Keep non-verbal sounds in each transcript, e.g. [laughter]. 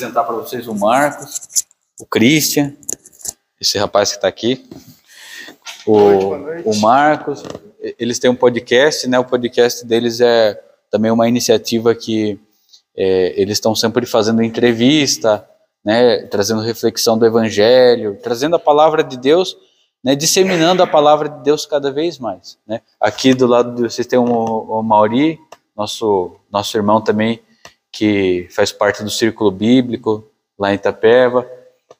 apresentar para vocês o Marcos, o Christian, esse rapaz que está aqui, o, o Marcos. Eles têm um podcast, né? O podcast deles é também uma iniciativa que é, eles estão sempre fazendo entrevista, né? Trazendo reflexão do Evangelho, trazendo a palavra de Deus, né? Disseminando a palavra de Deus cada vez mais, né? Aqui do lado de vocês tem o, o Mauri, nosso nosso irmão também que faz parte do Círculo Bíblico lá em Itapeva.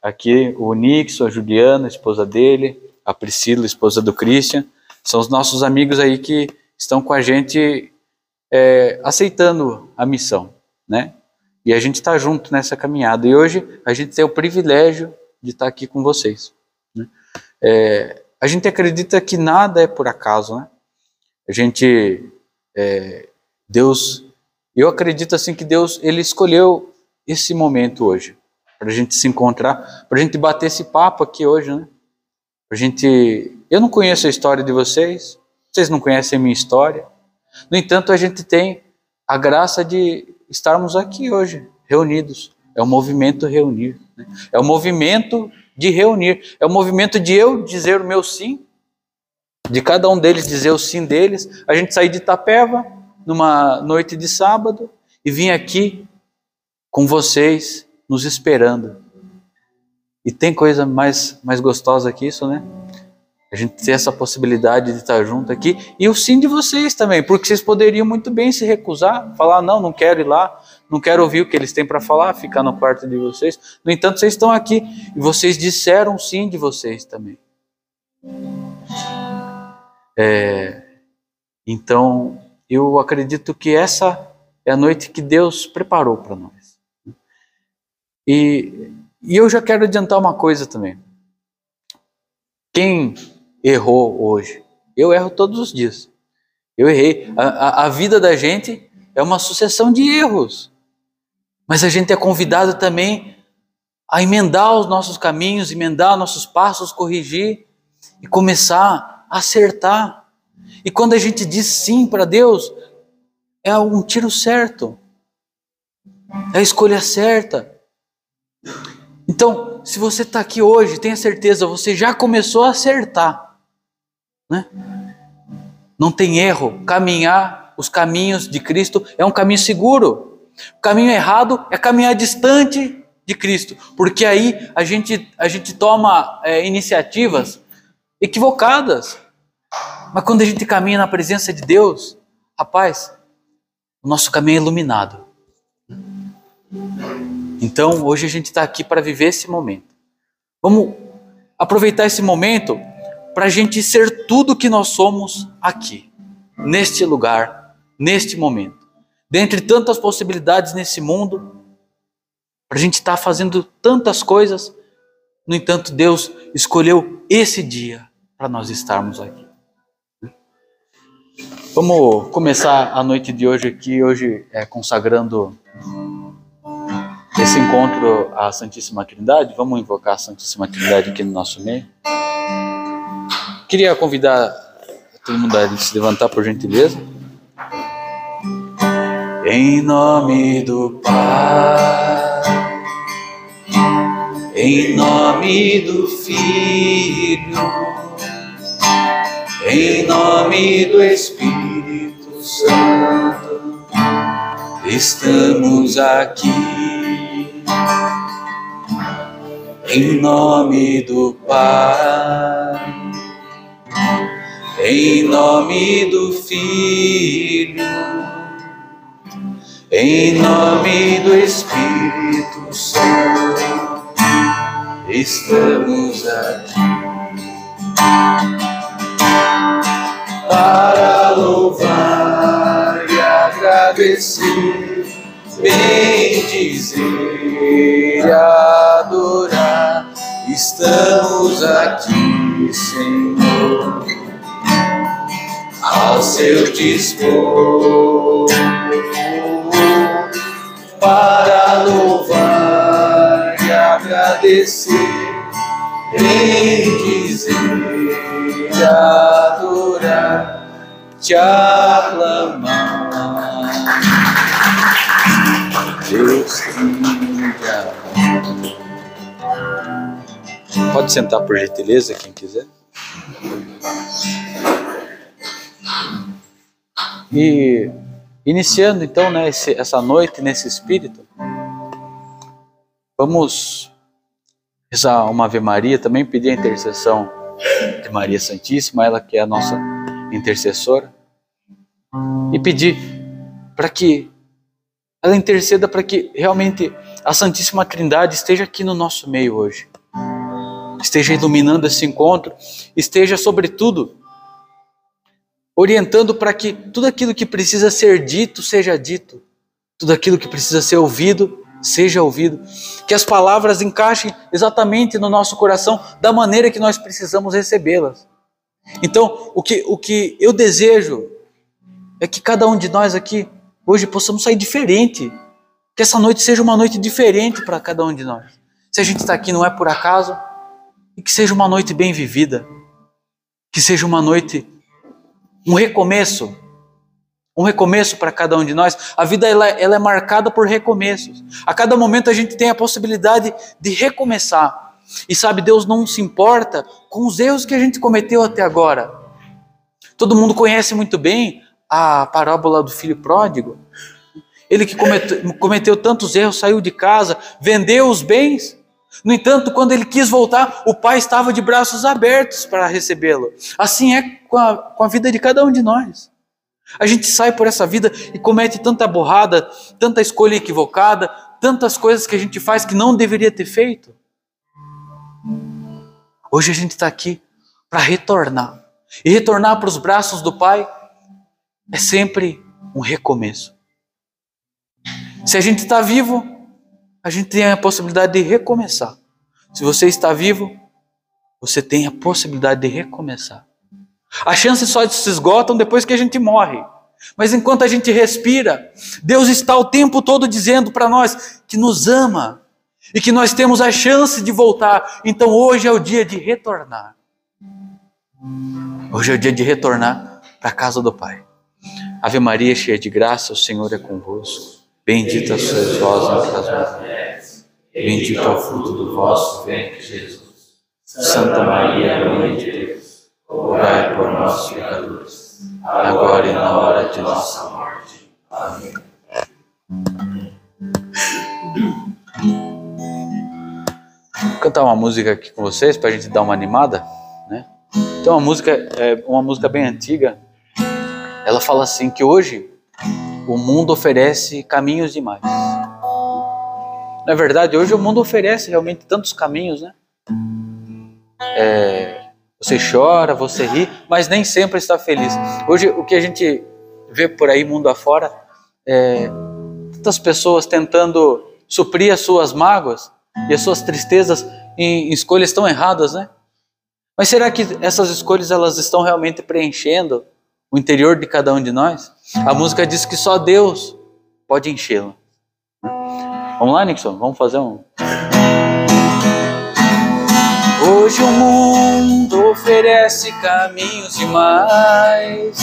Aqui o Nixon, a Juliana, a esposa dele, a Priscila, a esposa do Christian, são os nossos amigos aí que estão com a gente é, aceitando a missão, né? E a gente está junto nessa caminhada. E hoje a gente tem o privilégio de estar tá aqui com vocês. Né? É, a gente acredita que nada é por acaso, né? A gente, é, Deus eu acredito assim que Deus ele escolheu esse momento hoje para a gente se encontrar, para a gente bater esse papo aqui hoje, né? Pra gente, eu não conheço a história de vocês, vocês não conhecem a minha história. No entanto, a gente tem a graça de estarmos aqui hoje, reunidos. É o movimento reunir. Né? É o movimento de reunir. É o movimento de eu dizer o meu sim, de cada um deles dizer o sim deles. A gente sair de Itapeva, numa noite de sábado e vim aqui com vocês, nos esperando. E tem coisa mais, mais gostosa que isso, né? A gente ter essa possibilidade de estar junto aqui. E o sim de vocês também, porque vocês poderiam muito bem se recusar, falar, não, não quero ir lá, não quero ouvir o que eles têm para falar, ficar no quarto de vocês. No entanto, vocês estão aqui e vocês disseram sim de vocês também. É, então, eu acredito que essa é a noite que Deus preparou para nós. E, e eu já quero adiantar uma coisa também. Quem errou hoje? Eu erro todos os dias. Eu errei. A, a, a vida da gente é uma sucessão de erros. Mas a gente é convidado também a emendar os nossos caminhos, emendar nossos passos, corrigir e começar a acertar. E quando a gente diz sim para Deus, é um tiro certo, é a escolha certa. Então, se você está aqui hoje, tenha certeza, você já começou a acertar. Né? Não tem erro. Caminhar os caminhos de Cristo é um caminho seguro. O caminho errado é caminhar distante de Cristo, porque aí a gente, a gente toma é, iniciativas equivocadas. Mas quando a gente caminha na presença de Deus, rapaz, o nosso caminho é iluminado. Então, hoje a gente está aqui para viver esse momento. Vamos aproveitar esse momento para a gente ser tudo que nós somos aqui, neste lugar, neste momento. Dentre tantas possibilidades nesse mundo, para a gente estar tá fazendo tantas coisas, no entanto, Deus escolheu esse dia para nós estarmos aqui. Vamos começar a noite de hoje aqui, hoje é consagrando esse encontro à Santíssima Trindade. Vamos invocar a Santíssima Trindade aqui no nosso meio. Queria convidar todo mundo a se levantar, por gentileza. Em nome do Pai, em nome do Filho em nome do Espírito Santo, estamos aqui. Em nome do Pai, em nome do Filho, em nome do Espírito Santo, estamos aqui para louvar e agradecer, bendizer e adorar. Estamos aqui, Senhor, ao seu dispor, para louvar e agradecer, bendizer e adorar te aclamar. Deus Índia. Pode sentar por gentileza, quem quiser. E iniciando então né, esse, essa noite nesse espírito, vamos rezar uma Ave Maria, também pedir a intercessão de Maria Santíssima, ela que é a nossa intercessora, e pedir para que ela interceda para que realmente a Santíssima Trindade esteja aqui no nosso meio hoje. Esteja iluminando esse encontro, esteja, sobretudo, orientando para que tudo aquilo que precisa ser dito seja dito, tudo aquilo que precisa ser ouvido seja ouvido, que as palavras encaixem exatamente no nosso coração da maneira que nós precisamos recebê-las. Então, o que, o que eu desejo é que cada um de nós aqui hoje possamos sair diferente, que essa noite seja uma noite diferente para cada um de nós. Se a gente está aqui não é por acaso, e que seja uma noite bem vivida, que seja uma noite, um recomeço, um recomeço para cada um de nós. A vida ela, ela é marcada por recomeços. A cada momento a gente tem a possibilidade de recomeçar. E sabe, Deus não se importa com os erros que a gente cometeu até agora. Todo mundo conhece muito bem a parábola do filho pródigo. Ele que cometeu, cometeu tantos erros, saiu de casa, vendeu os bens. No entanto, quando ele quis voltar, o pai estava de braços abertos para recebê-lo. Assim é com a, com a vida de cada um de nós. A gente sai por essa vida e comete tanta borrada, tanta escolha equivocada, tantas coisas que a gente faz que não deveria ter feito. Hoje a gente está aqui para retornar. E retornar para os braços do Pai é sempre um recomeço. Se a gente está vivo, a gente tem a possibilidade de recomeçar. Se você está vivo, você tem a possibilidade de recomeçar. As chances só se esgotam depois que a gente morre. Mas enquanto a gente respira, Deus está o tempo todo dizendo para nós que nos ama e que nós temos a chance de voltar. Então hoje é o dia de retornar. Hoje é o dia de retornar para a casa do Pai. Ave Maria, cheia de graça, o Senhor é convosco. Bendita sois vós entre as mulheres. Bendito é o fruto do vosso ventre, Jesus. Santa Maria, Mãe de Deus, rogai por nós, pecadores, agora e na hora de nossa morte. Amém. Cantar uma música aqui com vocês para a gente dar uma animada, né? Então, uma música é uma música bem antiga ela fala assim que hoje o mundo oferece caminhos demais. Na verdade, hoje o mundo oferece realmente tantos caminhos, né? É, você chora, você ri, mas nem sempre está feliz. Hoje o que a gente vê por aí mundo afora é tantas pessoas tentando suprir as suas mágoas e as suas tristezas em escolhas tão erradas, né? Mas será que essas escolhas elas estão realmente preenchendo o interior de cada um de nós, a música diz que só Deus pode enchê-lo. Vamos lá, Nixon? Vamos fazer um. Hoje o mundo oferece caminhos demais.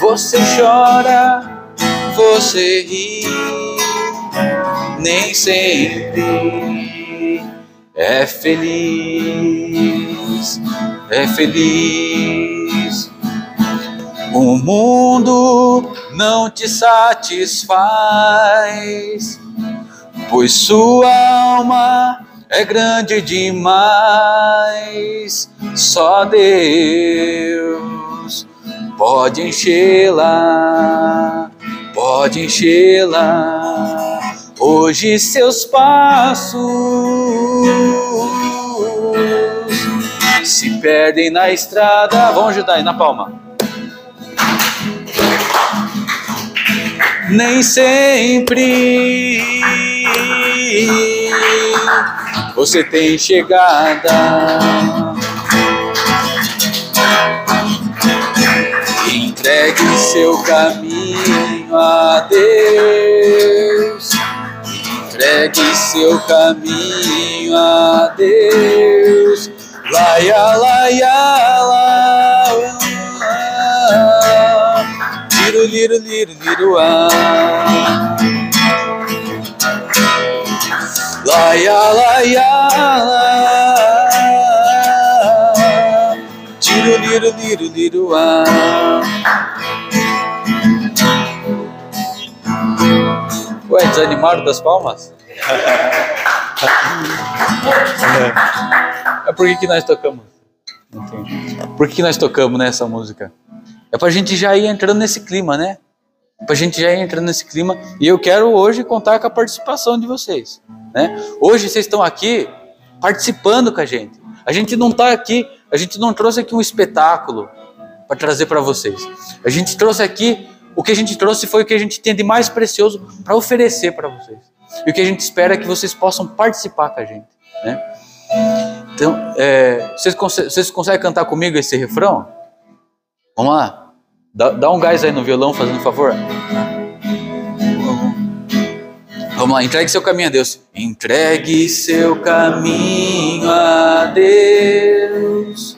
Você chora, você ri, nem sempre é feliz, é feliz. O mundo não te satisfaz, pois sua alma é grande demais. Só Deus pode enchê-la, pode enchê-la. Hoje seus passos se perdem na estrada. Vamos ajudar aí na palma. nem sempre você tem chegada. Entregue seu caminho a Deus. Entregue seu caminho a Deus. Laia, laia, laia liru, liru, liru, liru, ah. Laia, laia, la. Tiro, liro, liro, liro, ah. Ué, desanimaram das palmas? É por que, que nós tocamos? Entendi. Por que, que nós tocamos nessa música? É pra gente já ir entrando nesse clima, né? Pra gente já ir entrando nesse clima. E eu quero hoje contar com a participação de vocês. Né? Hoje vocês estão aqui participando com a gente. A gente não está aqui, a gente não trouxe aqui um espetáculo para trazer para vocês. A gente trouxe aqui, o que a gente trouxe foi o que a gente tem de mais precioso para oferecer para vocês. E o que a gente espera é que vocês possam participar com a gente. Né? Então, é, vocês, vocês conseguem cantar comigo esse refrão? Vamos lá. Dá, dá um gás aí no violão, fazendo favor. Vamos lá, entregue seu caminho a Deus. Entregue seu caminho a Deus.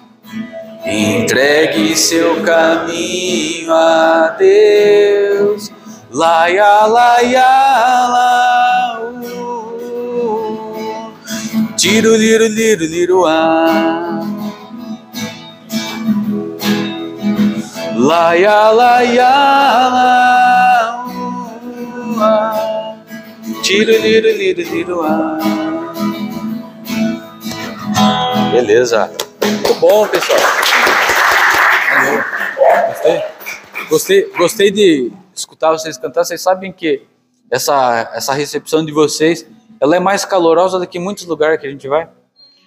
Entregue seu caminho a Deus. Laia, laia, la. Uh. Tiro, liro, liro, liro, ah. Laia, laia, la. Ah. Tiro, liro, liro, liro, ah. Beleza. Muito bom, pessoal. Gostei. Gostei, gostei de escutar vocês cantar. Vocês sabem que essa, essa recepção de vocês ela é mais calorosa do que muitos lugares que a gente vai.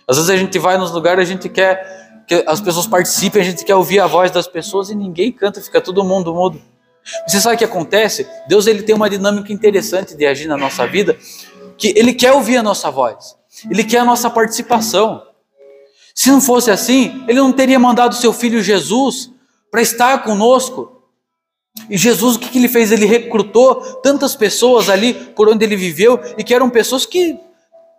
Às vezes a gente vai nos lugares, a gente quer que as pessoas participem, a gente quer ouvir a voz das pessoas e ninguém canta, fica todo mundo mudo. Você sabe o que acontece? Deus ele tem uma dinâmica interessante de agir na nossa vida, que ele quer ouvir a nossa voz. Ele quer a nossa participação. Se não fosse assim, ele não teria mandado seu filho Jesus para estar conosco. E Jesus, o que, que ele fez? Ele recrutou tantas pessoas ali por onde ele viveu e que eram pessoas que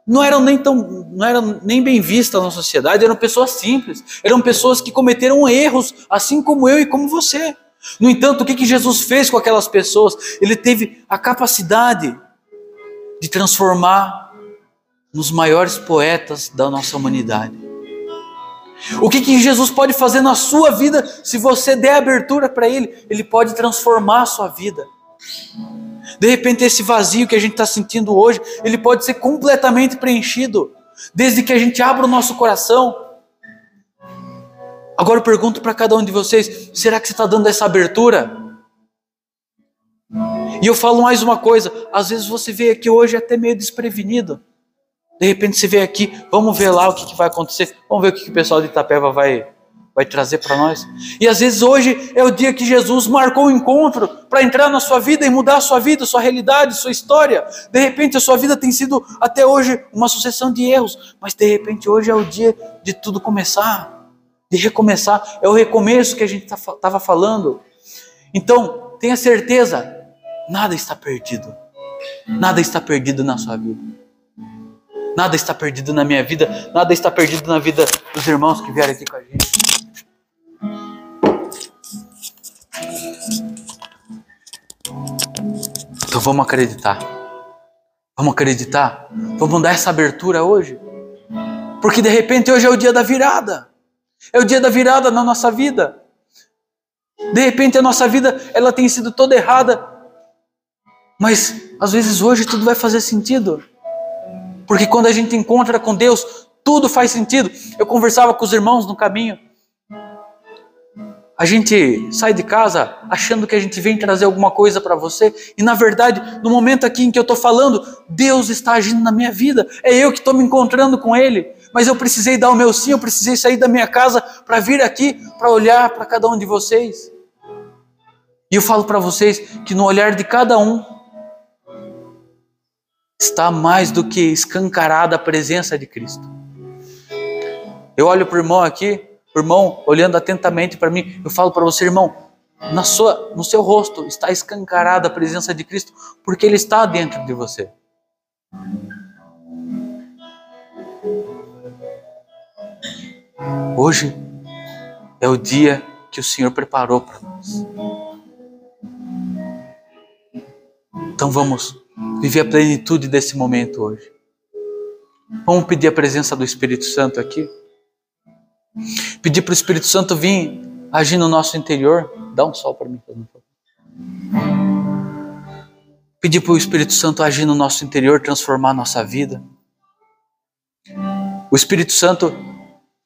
não eram nem tão, não eram nem bem vistas na sociedade, eram pessoas simples, eram pessoas que cometeram erros, assim como eu e como você. No entanto, o que, que Jesus fez com aquelas pessoas? Ele teve a capacidade de transformar nos maiores poetas da nossa humanidade. O que, que Jesus pode fazer na sua vida se você der abertura para Ele? Ele pode transformar a sua vida. De repente, esse vazio que a gente está sentindo hoje, ele pode ser completamente preenchido, desde que a gente abra o nosso coração Agora eu pergunto para cada um de vocês: será que você está dando essa abertura? E eu falo mais uma coisa: às vezes você veio aqui hoje até meio desprevenido. De repente você veio aqui, vamos ver lá o que, que vai acontecer, vamos ver o que, que o pessoal de Itapeva vai, vai trazer para nós. E às vezes hoje é o dia que Jesus marcou o um encontro para entrar na sua vida e mudar a sua vida, sua realidade, sua história. De repente a sua vida tem sido até hoje uma sucessão de erros, mas de repente hoje é o dia de tudo começar de recomeçar. É o recomeço que a gente estava tá falando. Então, tenha certeza, nada está perdido. Nada está perdido na sua vida. Nada está perdido na minha vida. Nada está perdido na vida dos irmãos que vieram aqui com a gente. Então vamos acreditar. Vamos acreditar. Vamos dar essa abertura hoje. Porque de repente hoje é o dia da virada. É o dia da virada na nossa vida. De repente a nossa vida ela tem sido toda errada, mas às vezes hoje tudo vai fazer sentido. Porque quando a gente encontra com Deus, tudo faz sentido. Eu conversava com os irmãos no caminho. A gente sai de casa achando que a gente vem trazer alguma coisa para você, e na verdade, no momento aqui em que eu estou falando, Deus está agindo na minha vida, é eu que estou me encontrando com Ele mas eu precisei dar o meu sim, eu precisei sair da minha casa para vir aqui, para olhar para cada um de vocês. E eu falo para vocês que no olhar de cada um está mais do que escancarada a presença de Cristo. Eu olho para o irmão aqui, o irmão olhando atentamente para mim, eu falo para você, irmão, na sua, no seu rosto está escancarada a presença de Cristo, porque Ele está dentro de você. Hoje é o dia que o Senhor preparou para nós. Então vamos viver a plenitude desse momento hoje. Vamos pedir a presença do Espírito Santo aqui? Pedir para o Espírito Santo vir agir no nosso interior. Dá um sol para mim, por favor. Pedir para o Espírito Santo agir no nosso interior, transformar a nossa vida. O Espírito Santo,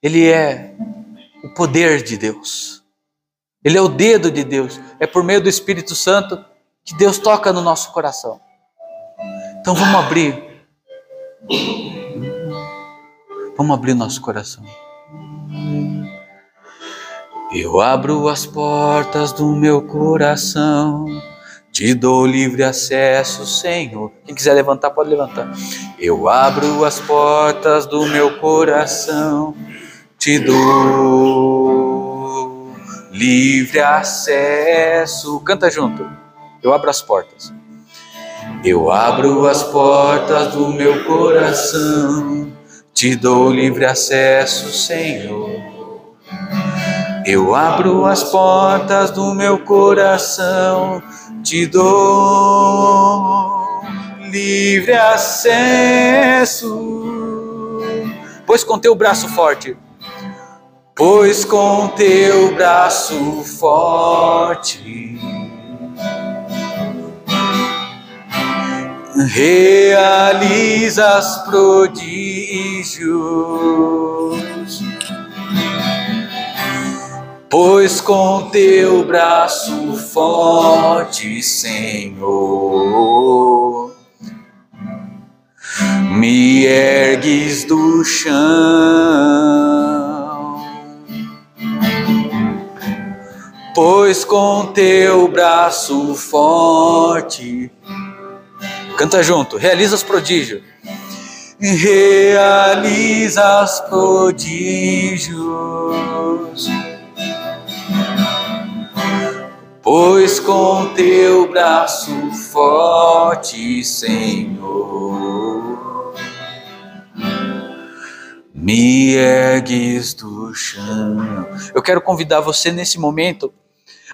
ele é o poder de Deus. Ele é o dedo de Deus. É por meio do Espírito Santo que Deus toca no nosso coração. Então vamos abrir. Vamos abrir nosso coração. Eu abro as portas do meu coração. Te dou livre acesso, Senhor. Quem quiser levantar, pode levantar. Eu abro as portas do meu coração. Te dou livre acesso. Canta junto. Eu abro as portas. Eu abro as portas do meu coração, te dou livre acesso, Senhor. Eu abro as portas do meu coração, te dou livre acesso. Pois com teu braço forte, pois com teu braço forte realizas prodígios, pois com teu braço forte, Senhor, me ergues do chão. Pois com teu braço forte Canta junto. Realiza os prodígios. Realiza os prodígios. Pois com teu braço forte, Senhor, me ergues do chão. Eu quero convidar você nesse momento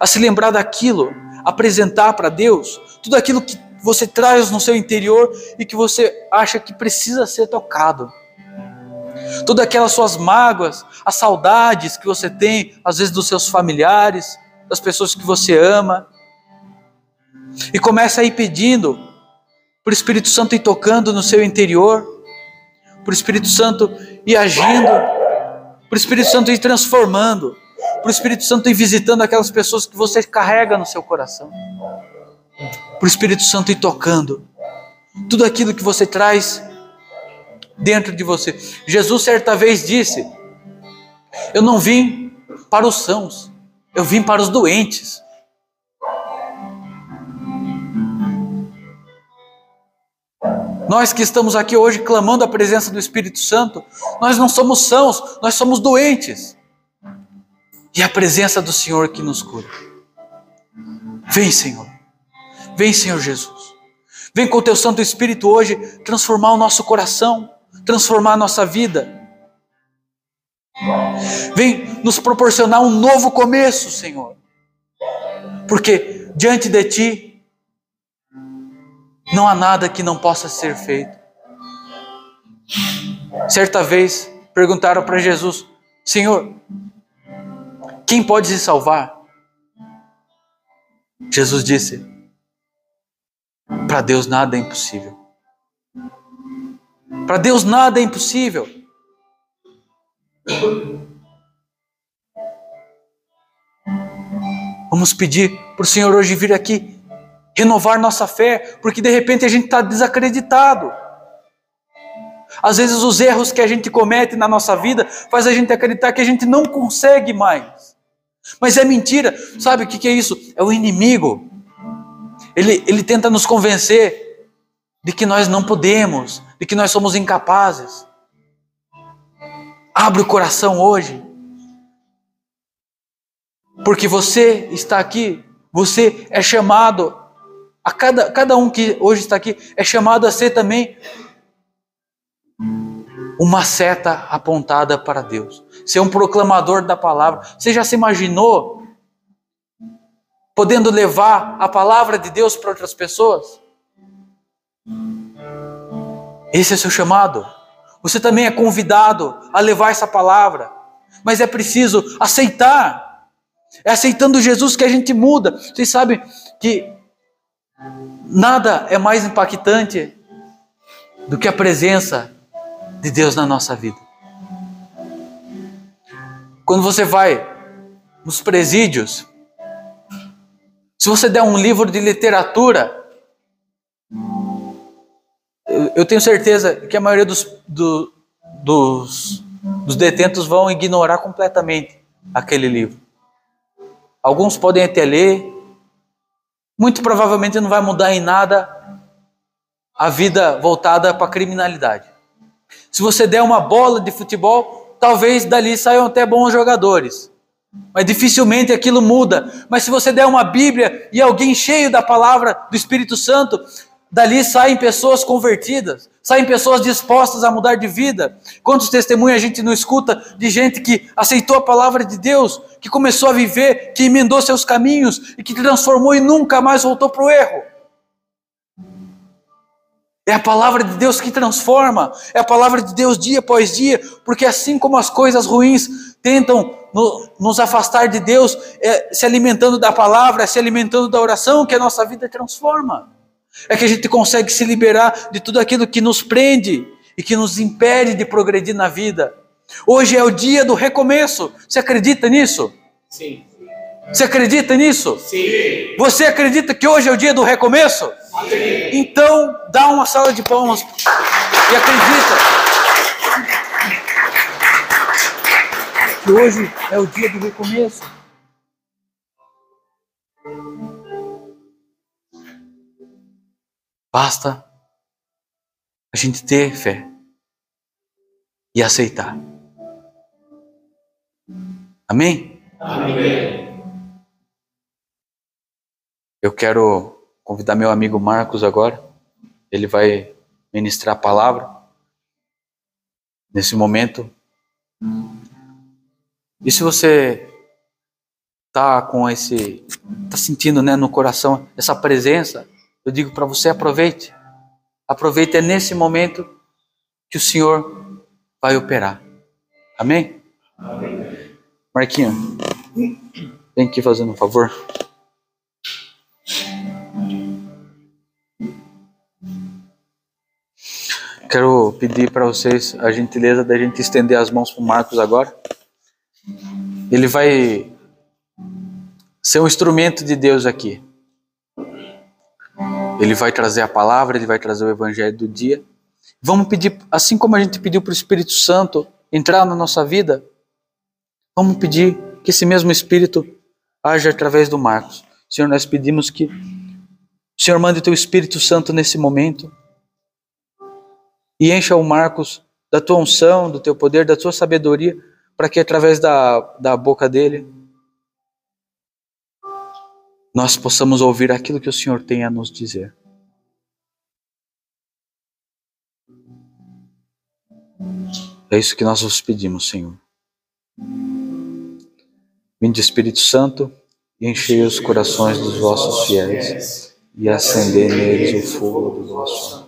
a se lembrar daquilo, apresentar para Deus tudo aquilo que você traz no seu interior e que você acha que precisa ser tocado. Todas aquelas suas mágoas, as saudades que você tem, às vezes, dos seus familiares, das pessoas que você ama. E começa aí pedindo para o Espírito Santo ir tocando no seu interior, para o Espírito Santo ir agindo, para o Espírito Santo ir transformando, para o Espírito Santo ir visitando aquelas pessoas que você carrega no seu coração para o Espírito Santo ir tocando tudo aquilo que você traz dentro de você. Jesus certa vez disse: Eu não vim para os sãos, eu vim para os doentes. Nós que estamos aqui hoje clamando a presença do Espírito Santo, nós não somos sãos, nós somos doentes. E a presença do Senhor que nos cura. Vem, Senhor. Vem, Senhor Jesus. Vem com o teu Santo Espírito hoje transformar o nosso coração, transformar a nossa vida. Vem nos proporcionar um novo começo, Senhor. Porque diante de ti não há nada que não possa ser feito. Certa vez perguntaram para Jesus: Senhor, quem pode se salvar? Jesus disse: para Deus nada é impossível. Para Deus nada é impossível. Vamos pedir para o Senhor hoje vir aqui renovar nossa fé, porque de repente a gente está desacreditado. Às vezes os erros que a gente comete na nossa vida faz a gente acreditar que a gente não consegue mais. Mas é mentira. Sabe o que é isso? É o inimigo ele, ele tenta nos convencer de que nós não podemos, de que nós somos incapazes. Abre o coração hoje. Porque você está aqui, você é chamado, a cada, cada um que hoje está aqui, é chamado a ser também uma seta apontada para Deus, ser um proclamador da palavra. Você já se imaginou podendo levar a palavra de Deus para outras pessoas? Esse é o seu chamado. Você também é convidado a levar essa palavra. Mas é preciso aceitar. É aceitando Jesus que a gente muda. Vocês sabem que nada é mais impactante do que a presença de Deus na nossa vida. Quando você vai nos presídios, se você der um livro de literatura, eu tenho certeza que a maioria dos, do, dos, dos detentos vão ignorar completamente aquele livro. Alguns podem até ler, muito provavelmente não vai mudar em nada a vida voltada para a criminalidade. Se você der uma bola de futebol, talvez dali saiam até bons jogadores. Mas dificilmente aquilo muda. Mas se você der uma Bíblia e alguém cheio da palavra do Espírito Santo, dali saem pessoas convertidas, saem pessoas dispostas a mudar de vida. Quantos testemunhos a gente não escuta de gente que aceitou a palavra de Deus, que começou a viver, que emendou seus caminhos e que transformou e nunca mais voltou para o erro? É a palavra de Deus que transforma, é a palavra de Deus dia após dia, porque assim como as coisas ruins tentam no, nos afastar de Deus, é, se alimentando da palavra, é se alimentando da oração, que a nossa vida transforma. É que a gente consegue se liberar de tudo aquilo que nos prende e que nos impede de progredir na vida. Hoje é o dia do recomeço. Você acredita nisso? Sim. Você acredita nisso? Sim. Você acredita que hoje é o dia do recomeço? Sim. Então, dá uma salva de palmas e acredita. Que hoje é o dia do recomeço. Basta a gente ter fé e aceitar. Amém? Amém. Eu quero convidar meu amigo Marcos agora. Ele vai ministrar a palavra nesse momento. E se você tá com esse tá sentindo, né, no coração essa presença, eu digo para você aproveite. Aproveite é nesse momento que o Senhor vai operar. Amém? Amém. Marquinho, vem aqui fazendo um favor. Quero pedir para vocês a gentileza da gente estender as mãos para o Marcos agora. Ele vai ser um instrumento de Deus aqui. Ele vai trazer a palavra, ele vai trazer o evangelho do dia. Vamos pedir, assim como a gente pediu para o Espírito Santo entrar na nossa vida, vamos pedir que esse mesmo Espírito age através do Marcos. Senhor, nós pedimos que o Senhor mande o teu Espírito Santo nesse momento e encha o Marcos da tua unção, do teu poder, da tua sabedoria, para que através da, da boca dele nós possamos ouvir aquilo que o Senhor tem a nos dizer. É isso que nós vos pedimos, Senhor. Vinde Espírito Santo e enchei os corações dos vossos fiéis e acendei neles o fogo do vosso amor.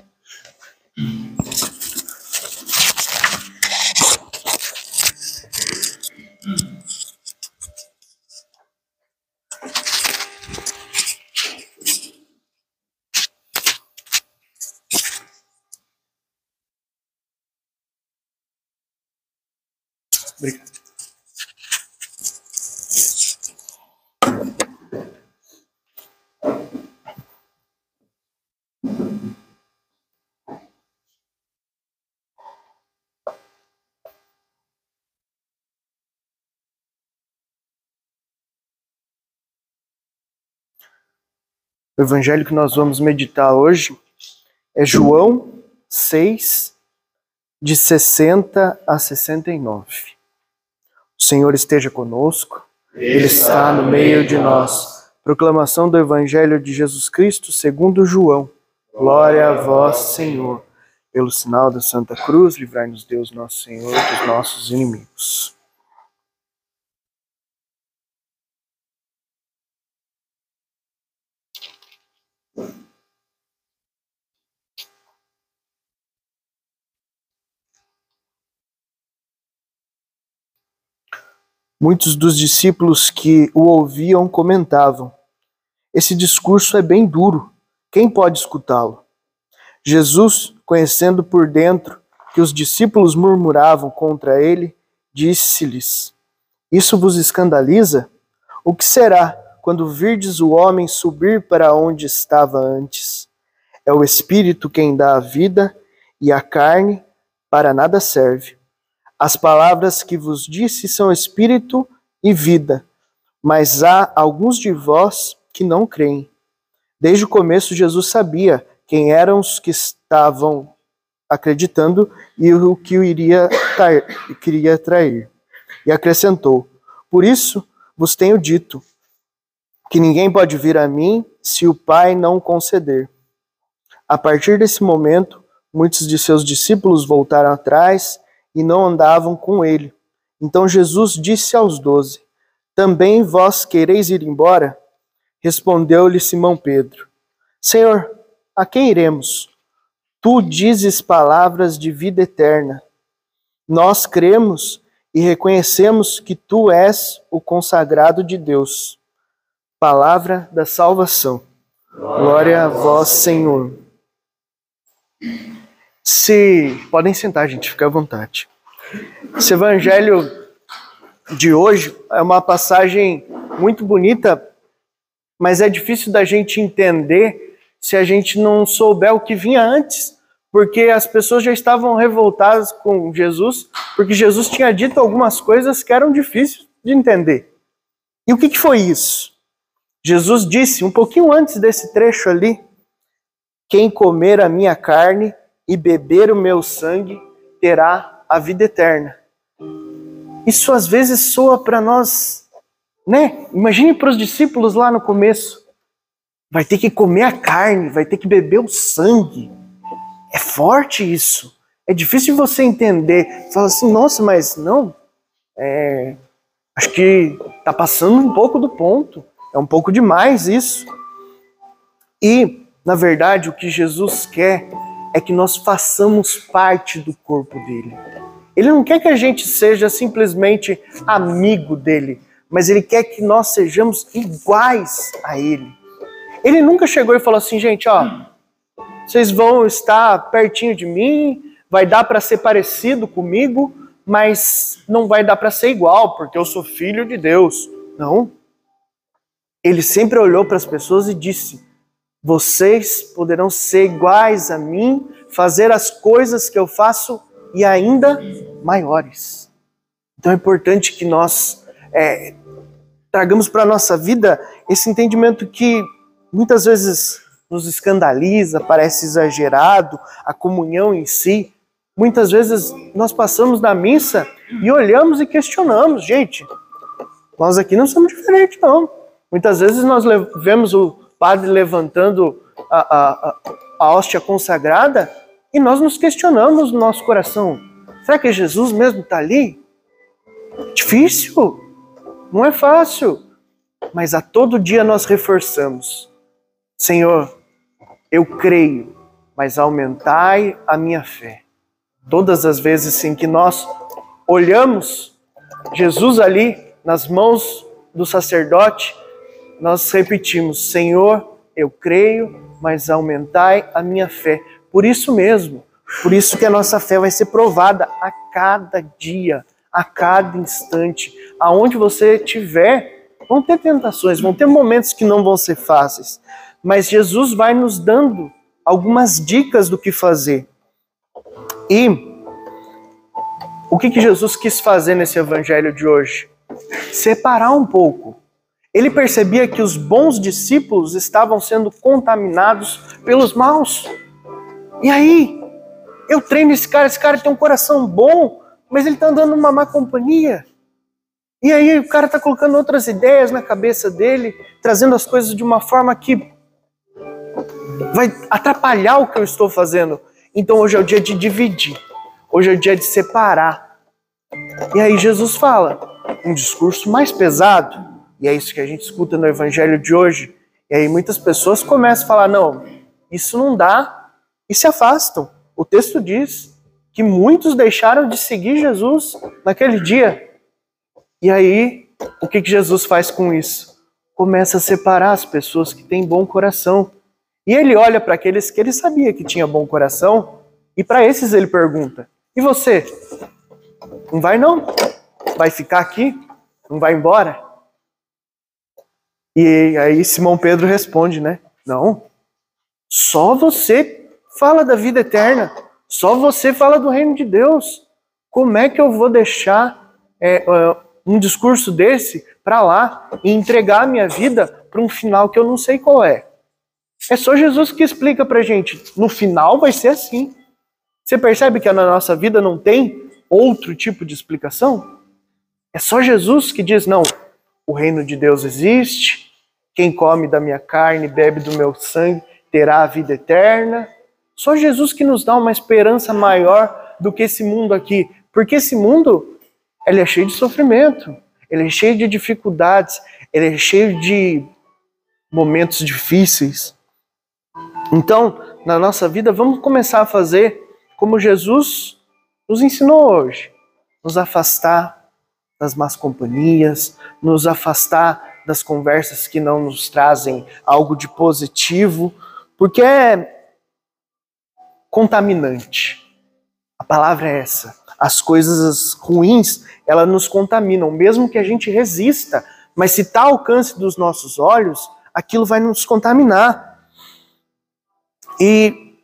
Obrigado. O evangelho que nós vamos meditar hoje é João 6, de 60 a 69. O Senhor esteja conosco, Ele está no meio de nós. Proclamação do Evangelho de Jesus Cristo segundo João. Glória a vós, Senhor. Pelo sinal da Santa Cruz, livrai-nos Deus, nosso Senhor, dos nossos inimigos. Muitos dos discípulos que o ouviam comentavam: Esse discurso é bem duro, quem pode escutá-lo? Jesus, conhecendo por dentro que os discípulos murmuravam contra ele, disse-lhes: Isso vos escandaliza? O que será quando virdes o homem subir para onde estava antes? É o Espírito quem dá a vida, e a carne para nada serve. As palavras que vos disse são espírito e vida, mas há alguns de vós que não creem. Desde o começo, Jesus sabia quem eram os que estavam acreditando e o que o iria trair, queria trair. E acrescentou: Por isso vos tenho dito que ninguém pode vir a mim se o Pai não conceder. A partir desse momento, muitos de seus discípulos voltaram atrás e não andavam com ele. Então Jesus disse aos doze: Também vós quereis ir embora? Respondeu-lhe Simão Pedro: Senhor, a quem iremos? Tu dizes palavras de vida eterna. Nós cremos e reconhecemos que tu és o consagrado de Deus. Palavra da salvação. Glória a vós, Senhor. Se podem sentar, gente, fica à vontade. Esse evangelho de hoje é uma passagem muito bonita, mas é difícil da gente entender se a gente não souber o que vinha antes, porque as pessoas já estavam revoltadas com Jesus, porque Jesus tinha dito algumas coisas que eram difíceis de entender. E o que, que foi isso? Jesus disse, um pouquinho antes desse trecho ali, quem comer a minha carne e beber o meu sangue terá a vida eterna. Isso às vezes soa para nós, né? Imagine para os discípulos lá no começo. Vai ter que comer a carne, vai ter que beber o sangue. É forte isso. É difícil você entender. Fala assim, nossa, mas não. É, acho que está passando um pouco do ponto. É um pouco demais isso. E, na verdade, o que Jesus quer é que nós façamos parte do corpo dele. Ele não quer que a gente seja simplesmente amigo dele, mas ele quer que nós sejamos iguais a ele. Ele nunca chegou e falou assim, gente, ó, vocês vão estar pertinho de mim, vai dar para ser parecido comigo, mas não vai dar para ser igual, porque eu sou filho de Deus. Não. Ele sempre olhou para as pessoas e disse: vocês poderão ser iguais a mim, fazer as coisas que eu faço e ainda maiores. Então é importante que nós é, tragamos para a nossa vida esse entendimento que muitas vezes nos escandaliza, parece exagerado, a comunhão em si. Muitas vezes nós passamos na missa e olhamos e questionamos, gente, nós aqui não somos diferentes, não. Muitas vezes nós vemos o padre levantando a, a, a hóstia consagrada e nós nos questionamos no nosso coração: será que Jesus mesmo está ali? Difícil, não é fácil, mas a todo dia nós reforçamos: Senhor, eu creio, mas aumentai a minha fé. Todas as vezes em que nós olhamos Jesus ali nas mãos do sacerdote, nós repetimos: Senhor, eu creio, mas aumentai a minha fé. Por isso mesmo, por isso que a nossa fé vai ser provada a cada dia, a cada instante. Aonde você estiver, vão ter tentações, vão ter momentos que não vão ser fáceis. Mas Jesus vai nos dando algumas dicas do que fazer. E o que, que Jesus quis fazer nesse evangelho de hoje? Separar um pouco ele percebia que os bons discípulos estavam sendo contaminados pelos maus. E aí, eu treino esse cara, esse cara tem um coração bom, mas ele está andando numa má companhia. E aí o cara está colocando outras ideias na cabeça dele, trazendo as coisas de uma forma que vai atrapalhar o que eu estou fazendo. Então hoje é o dia de dividir. Hoje é o dia de separar. E aí Jesus fala um discurso mais pesado, e é isso que a gente escuta no evangelho de hoje. E aí muitas pessoas começam a falar: "Não, isso não dá", e se afastam. O texto diz que muitos deixaram de seguir Jesus naquele dia. E aí, o que, que Jesus faz com isso? Começa a separar as pessoas que têm bom coração. E ele olha para aqueles que ele sabia que tinha bom coração, e para esses ele pergunta: E você? Não vai não? Vai ficar aqui? Não vai embora? E aí Simão Pedro responde, né? Não. Só você fala da vida eterna. Só você fala do reino de Deus. Como é que eu vou deixar é, um discurso desse para lá e entregar a minha vida para um final que eu não sei qual é. É só Jesus que explica para gente. No final vai ser assim. Você percebe que na nossa vida não tem outro tipo de explicação? É só Jesus que diz: não, o reino de Deus existe. Quem come da minha carne, bebe do meu sangue, terá a vida eterna. Só Jesus que nos dá uma esperança maior do que esse mundo aqui. Porque esse mundo ele é cheio de sofrimento, ele é cheio de dificuldades, ele é cheio de momentos difíceis. Então, na nossa vida, vamos começar a fazer como Jesus nos ensinou hoje: nos afastar das más companhias, nos afastar das conversas que não nos trazem algo de positivo, porque é contaminante. A palavra é essa as coisas ruins, elas nos contaminam, mesmo que a gente resista, mas se está ao alcance dos nossos olhos, aquilo vai nos contaminar. E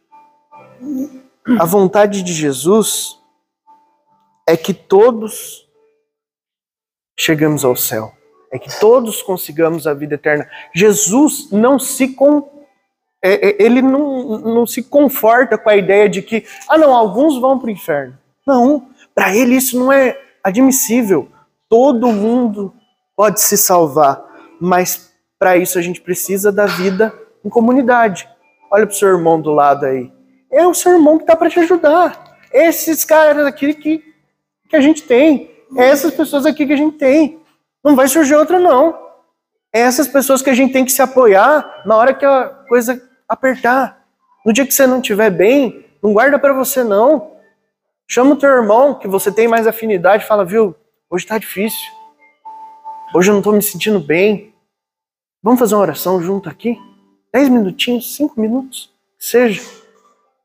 a vontade de Jesus é que todos chegamos ao céu, é que todos consigamos a vida eterna. Jesus não se com, é, é, ele não, não se conforta com a ideia de que, ah não, alguns vão para o inferno. Não, para ele isso não é admissível. Todo mundo pode se salvar, mas para isso a gente precisa da vida em comunidade. Olha para o seu irmão do lado aí. É o seu irmão que está para te ajudar. Esses caras aqui que, que a gente tem. É essas pessoas aqui que a gente tem. Não vai surgir outra, não. É essas pessoas que a gente tem que se apoiar na hora que a coisa apertar. No dia que você não estiver bem, não guarda para você, não. Chama o teu irmão que você tem mais afinidade fala, viu, hoje está difícil. Hoje eu não estou me sentindo bem. Vamos fazer uma oração junto aqui? Dez minutinhos, cinco minutos, seja.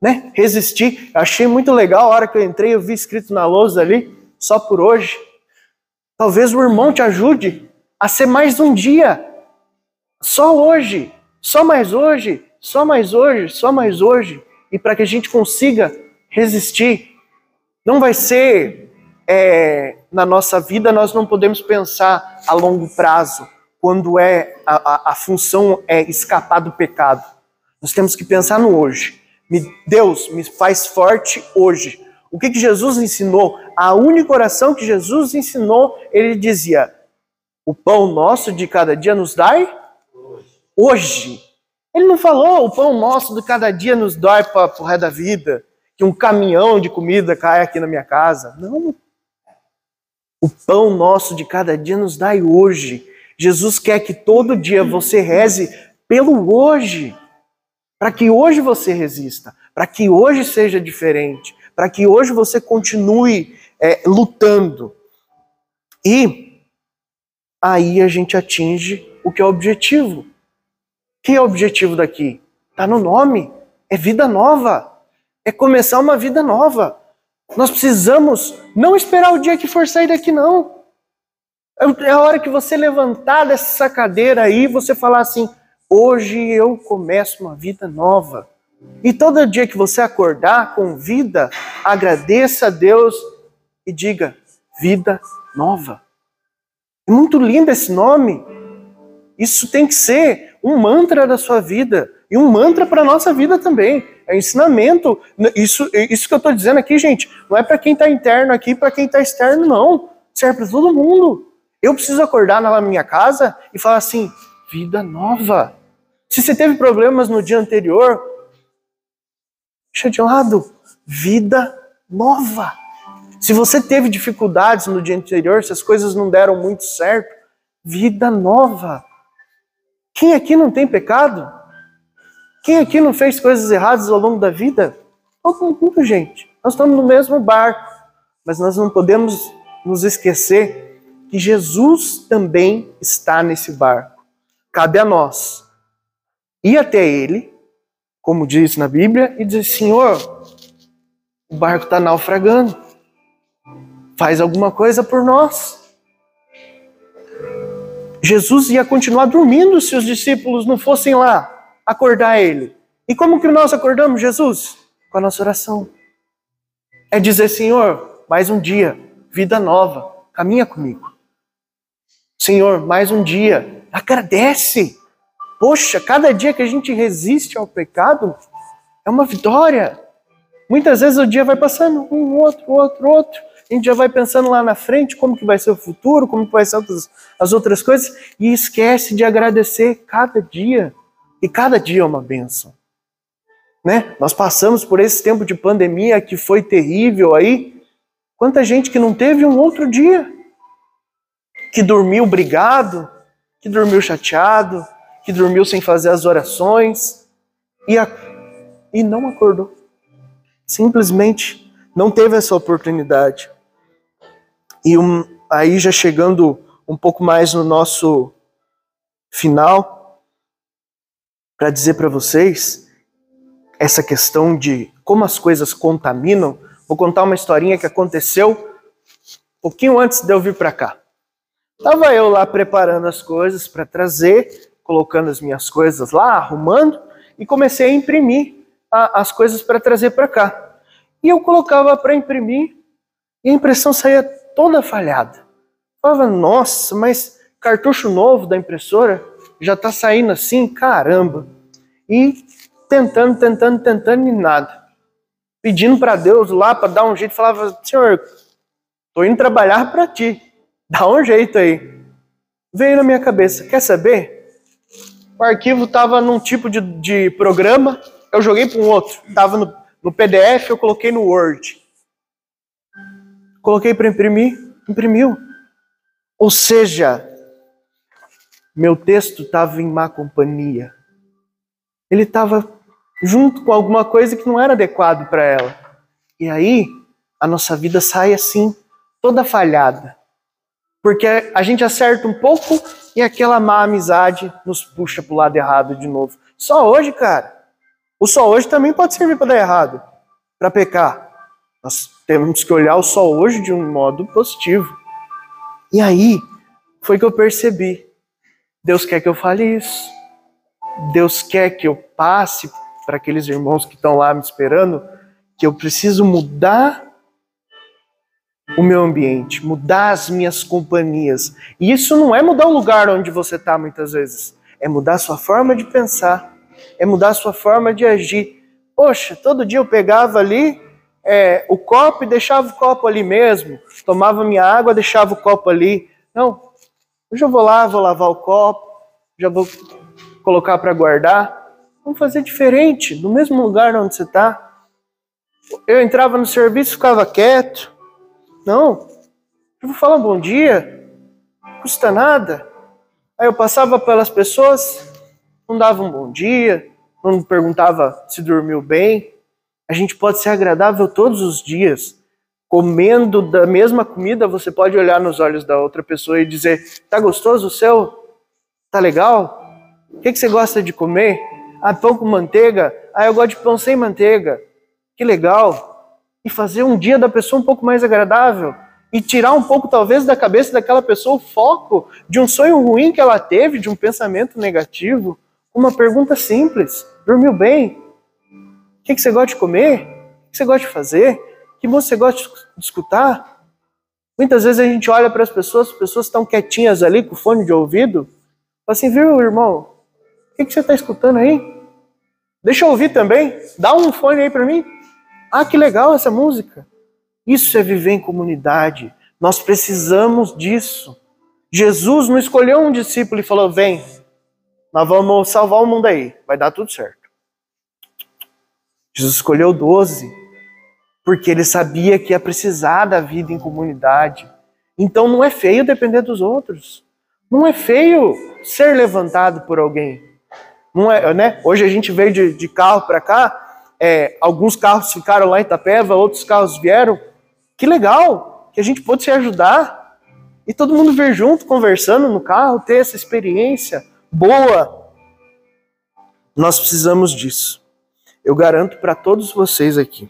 Né? Resistir. Achei muito legal a hora que eu entrei, eu vi escrito na lousa ali, só por hoje. Talvez o irmão te ajude a ser mais um dia. Só hoje. Só mais hoje. Só mais hoje. Só mais hoje. E para que a gente consiga resistir não vai ser é, na nossa vida, nós não podemos pensar a longo prazo, quando é a, a, a função é escapar do pecado. Nós temos que pensar no hoje. Deus me faz forte hoje. O que, que Jesus ensinou? A única oração que Jesus ensinou, ele dizia: O pão nosso de cada dia nos dai hoje. Ele não falou: O pão nosso de cada dia nos dai para o resto da vida que um caminhão de comida cai aqui na minha casa. Não. O pão nosso de cada dia nos dai hoje. Jesus quer que todo dia você reze pelo hoje, para que hoje você resista, para que hoje seja diferente, para que hoje você continue é, lutando. E aí a gente atinge o que é o objetivo. Que é o objetivo daqui? Está no nome. É vida nova é começar uma vida nova. Nós precisamos não esperar o dia que for sair daqui, não. É, é a hora que você levantar dessa cadeira aí, você falar assim: hoje eu começo uma vida nova. E todo dia que você acordar com vida, agradeça a Deus e diga: vida nova. É muito lindo esse nome. Isso tem que ser um mantra da sua vida e um mantra para a nossa vida também. É ensinamento. Isso, isso que eu estou dizendo aqui, gente, não é para quem está interno aqui, para quem está externo, não. Serve para todo mundo. Eu preciso acordar na minha casa e falar assim: vida nova. Se você teve problemas no dia anterior, deixa de lado. Vida nova. Se você teve dificuldades no dia anterior, se as coisas não deram muito certo, vida nova. Quem aqui não tem pecado? Quem aqui não fez coisas erradas ao longo da vida? Todo mundo, gente. Nós estamos no mesmo barco, mas nós não podemos nos esquecer que Jesus também está nesse barco. Cabe a nós ir até Ele, como diz na Bíblia, e dizer: Senhor, o barco está naufragando, faz alguma coisa por nós. Jesus ia continuar dormindo se os discípulos não fossem lá acordar ele. E como que nós acordamos Jesus? Com a nossa oração. É dizer, Senhor, mais um dia, vida nova, caminha comigo. Senhor, mais um dia, agradece. Poxa, cada dia que a gente resiste ao pecado é uma vitória. Muitas vezes o dia vai passando um, outro, outro, outro. A gente já vai pensando lá na frente como que vai ser o futuro, como que vai ser as outras coisas e esquece de agradecer cada dia. E cada dia é uma benção. Né? Nós passamos por esse tempo de pandemia que foi terrível aí. Quanta gente que não teve um outro dia, que dormiu brigado, que dormiu chateado, que dormiu sem fazer as orações e, a... e não acordou. Simplesmente não teve essa oportunidade. E um, aí já chegando um pouco mais no nosso final, para dizer para vocês essa questão de como as coisas contaminam. Vou contar uma historinha que aconteceu um pouquinho antes de eu vir para cá. Tava eu lá preparando as coisas para trazer, colocando as minhas coisas lá, arrumando e comecei a imprimir a, as coisas para trazer para cá. E eu colocava para imprimir e a impressão saía toda falhada. Eu falava, nossa, mas cartucho novo da impressora já está saindo assim, caramba. E tentando, tentando, tentando e nada. Pedindo para Deus lá para dar um jeito, falava: Senhor, tô indo trabalhar para ti, dá um jeito aí. Veio na minha cabeça: quer saber? O arquivo estava num tipo de, de programa, eu joguei para um outro. Estava no, no PDF, eu coloquei no Word. Coloquei para imprimir, imprimiu. Ou seja, meu texto estava em má companhia. Ele estava junto com alguma coisa que não era adequado para ela. E aí a nossa vida sai assim, toda falhada. Porque a gente acerta um pouco e aquela má amizade nos puxa para o lado errado de novo. Só hoje, cara. O só hoje também pode servir para dar errado, para pecar. Nós temos que olhar o só hoje de um modo positivo. E aí foi que eu percebi Deus quer que eu fale isso. Deus quer que eu passe para aqueles irmãos que estão lá me esperando que eu preciso mudar o meu ambiente, mudar as minhas companhias. E isso não é mudar o lugar onde você está muitas vezes, é mudar a sua forma de pensar, é mudar a sua forma de agir. Poxa, todo dia eu pegava ali é, o copo e deixava o copo ali mesmo, tomava minha água, deixava o copo ali. Não, Hoje eu vou lá, vou lavar o copo, já vou colocar para guardar. Vamos fazer diferente, no mesmo lugar onde você está. Eu entrava no serviço, ficava quieto. Não, eu vou falar bom dia, custa nada. Aí eu passava pelas pessoas, não dava um bom dia, não perguntava se dormiu bem. A gente pode ser agradável todos os dias comendo da mesma comida, você pode olhar nos olhos da outra pessoa e dizer: Tá gostoso o seu? Tá legal? O que, que você gosta de comer? Ah, pão com manteiga? Ah, eu gosto de pão sem manteiga. Que legal! E fazer um dia da pessoa um pouco mais agradável. E tirar um pouco, talvez, da cabeça daquela pessoa o foco de um sonho ruim que ela teve, de um pensamento negativo. Uma pergunta simples: Dormiu bem? O que, você gosta de comer? O que você gosta de fazer? que você gosta de escutar. Muitas vezes a gente olha para as pessoas, as pessoas estão quietinhas ali com fone de ouvido, fala assim, viu, irmão, o que você está escutando aí? Deixa eu ouvir também. Dá um fone aí para mim. Ah, que legal essa música. Isso é viver em comunidade. Nós precisamos disso. Jesus não escolheu um discípulo e falou: Vem, nós vamos salvar o mundo aí, vai dar tudo certo. Jesus escolheu doze, porque ele sabia que ia precisar da vida em comunidade. Então não é feio depender dos outros. Não é feio ser levantado por alguém. Não é, né? Hoje a gente veio de, de carro para cá, é, alguns carros ficaram lá em Itapeva, outros carros vieram. Que legal que a gente pôde se ajudar e todo mundo ver junto, conversando no carro, ter essa experiência boa. Nós precisamos disso. Eu garanto para todos vocês aqui.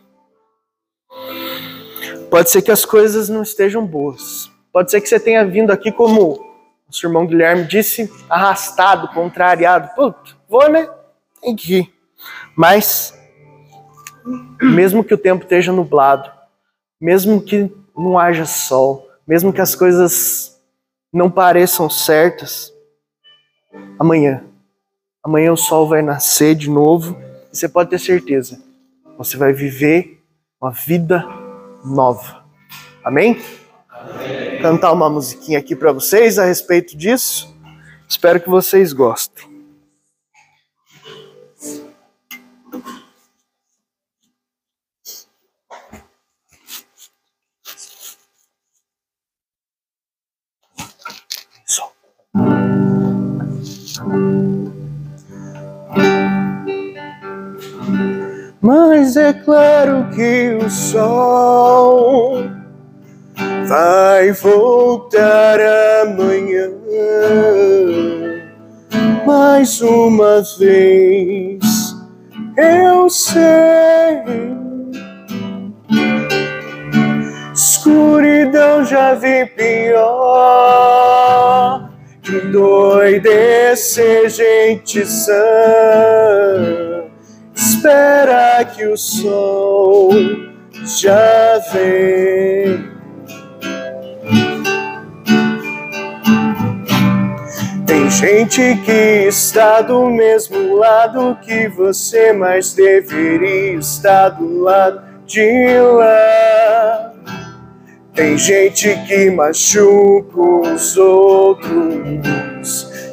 Pode ser que as coisas não estejam boas. Pode ser que você tenha vindo aqui como o irmão Guilherme disse, arrastado, contrariado. Putz, vou, né? Tem que ir. Mas, mesmo que o tempo esteja nublado, mesmo que não haja sol, mesmo que as coisas não pareçam certas, amanhã, amanhã o sol vai nascer de novo e você pode ter certeza, você vai viver uma vida nova. Amém? Amém. Cantar uma musiquinha aqui para vocês a respeito disso. Espero que vocês gostem. Mas é claro que o sol vai voltar amanhã mais uma vez. Eu sei, escuridão já vi pior. Que doidecer gente sã espera que o sol já vem. Tem gente que está do mesmo lado que você, mas deveria estar do lado de lá. Tem gente que machuca os outros.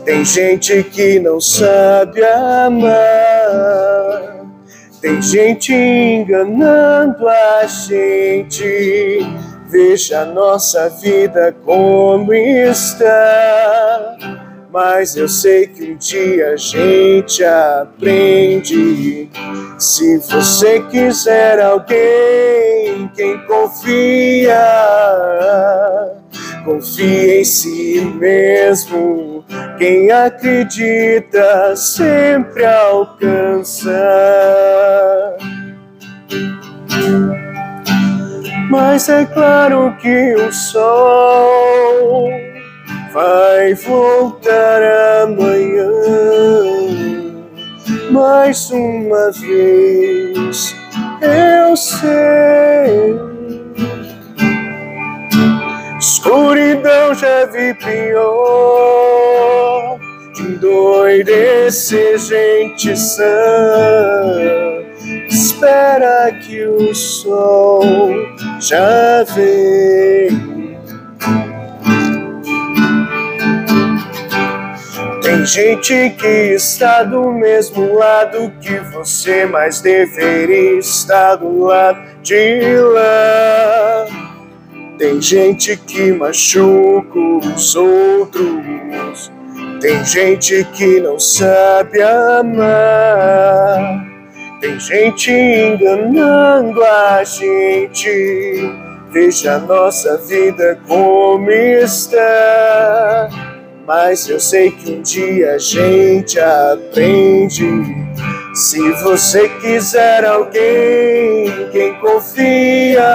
Tem gente que não sabe amar. Tem gente enganando a gente. Veja a nossa vida como está. Mas eu sei que um dia a gente aprende. Se você quiser alguém, quem confia, confia em si mesmo. Quem acredita sempre alcança. Mas é claro que o sol vai voltar amanhã mais uma vez. Eu sei. Escuridão já vi pior. De endoidecer gente sã. Espera que o sol já vem. Tem gente que está do mesmo lado que você, mas deveria estar do lado de lá. Tem gente que machuca os outros. Tem gente que não sabe amar. Tem gente enganando a gente. Veja a nossa vida como está. Mas eu sei que um dia a gente aprende. Se você quiser alguém, quem confia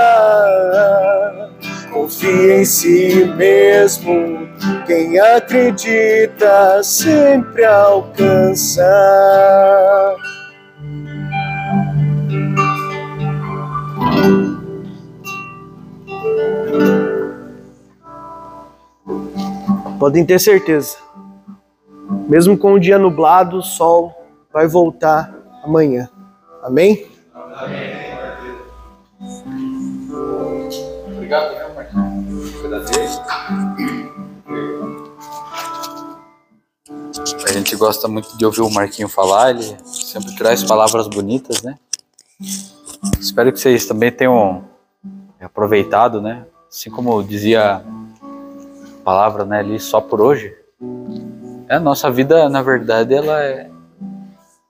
confia em si mesmo. Quem acredita sempre alcança. Podem ter certeza. Mesmo com o dia nublado, o sol vai voltar amanhã. Amém? Obrigado, Marquinhos. A gente gosta muito de ouvir o Marquinho falar, ele sempre traz palavras bonitas, né? Espero que vocês também tenham aproveitado, né? Assim como dizia a palavra né, ali, só por hoje. A nossa vida, na verdade, ela é,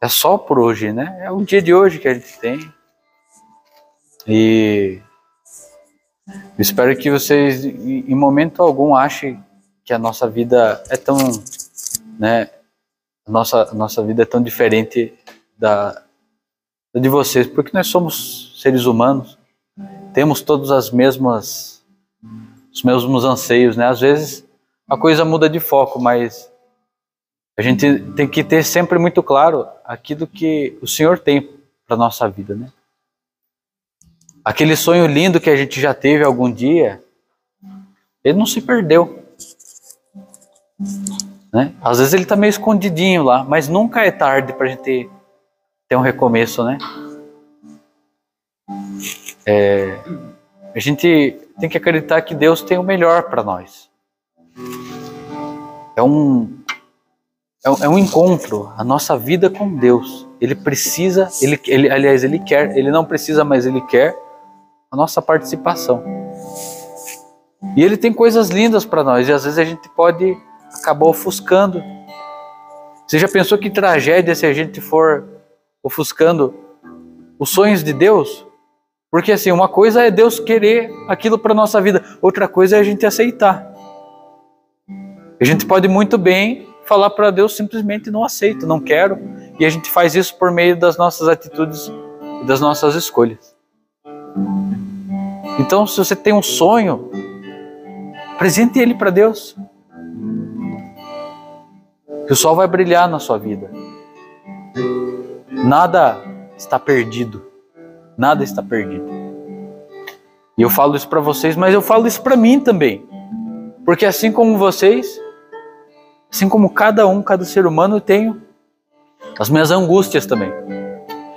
é só por hoje, né? É o dia de hoje que a gente tem. E espero que vocês, em momento algum, achem que a nossa vida é tão, né? Nossa, nossa vida é tão diferente da, da de vocês, porque nós somos seres humanos, temos todas as mesmas, os mesmos anseios, né? Às vezes a coisa muda de foco, mas a gente tem que ter sempre muito claro aquilo que o Senhor tem para nossa vida, né? Aquele sonho lindo que a gente já teve algum dia, ele não se perdeu. Né? Às vezes ele está meio escondidinho lá, mas nunca é tarde para a gente ter um recomeço, né? É, a gente tem que acreditar que Deus tem o melhor para nós. É um, é um, é um encontro, a nossa vida com Deus. Ele precisa, ele, ele, aliás, ele quer, ele não precisa, mas ele quer a nossa participação. E ele tem coisas lindas para nós, e às vezes a gente pode acabar ofuscando. Você já pensou que tragédia se a gente for ofuscando os sonhos de Deus? Porque assim, uma coisa é Deus querer aquilo para nossa vida, outra coisa é a gente aceitar. A gente pode muito bem falar para Deus simplesmente não aceito, não quero, e a gente faz isso por meio das nossas atitudes e das nossas escolhas. Então, se você tem um sonho, apresente ele para Deus. Que o sol vai brilhar na sua vida. Nada está perdido. Nada está perdido. E eu falo isso para vocês, mas eu falo isso para mim também. Porque assim como vocês, assim como cada um, cada ser humano, eu tenho as minhas angústias também.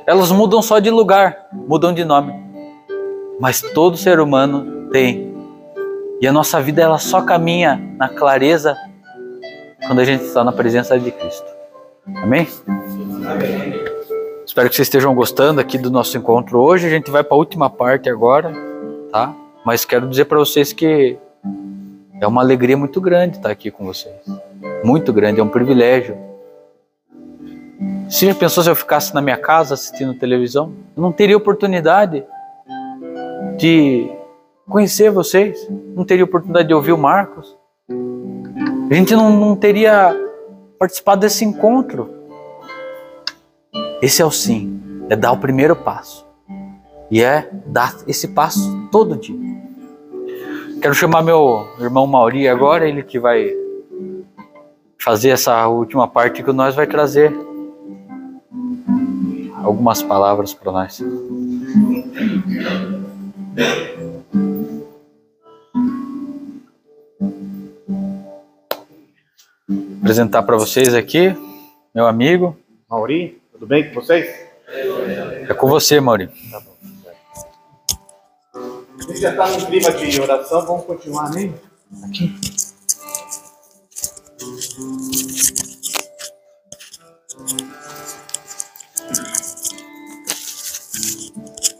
Elas mudam só de lugar, mudam de nome mas todo ser humano tem. E a nossa vida ela só caminha na clareza quando a gente está na presença de Cristo. Amém? Amém. Espero que vocês estejam gostando aqui do nosso encontro hoje. A gente vai para a última parte agora, tá? Mas quero dizer para vocês que é uma alegria muito grande estar aqui com vocês. Muito grande, é um privilégio. Se já pensou se eu ficasse na minha casa assistindo televisão? Eu não teria oportunidade de conhecer vocês, não teria oportunidade de ouvir o Marcos, a gente não, não teria participado desse encontro. Esse é o sim, é dar o primeiro passo. E é dar esse passo todo dia. Quero chamar meu irmão Mauri agora, ele que vai fazer essa última parte que nós vai trazer algumas palavras para nós. Apresentar para vocês aqui, meu amigo. Mauri, tudo bem com vocês? É com você, Mauri. Tá bom. A gente já está no clima de oração, vamos continuar nem aqui.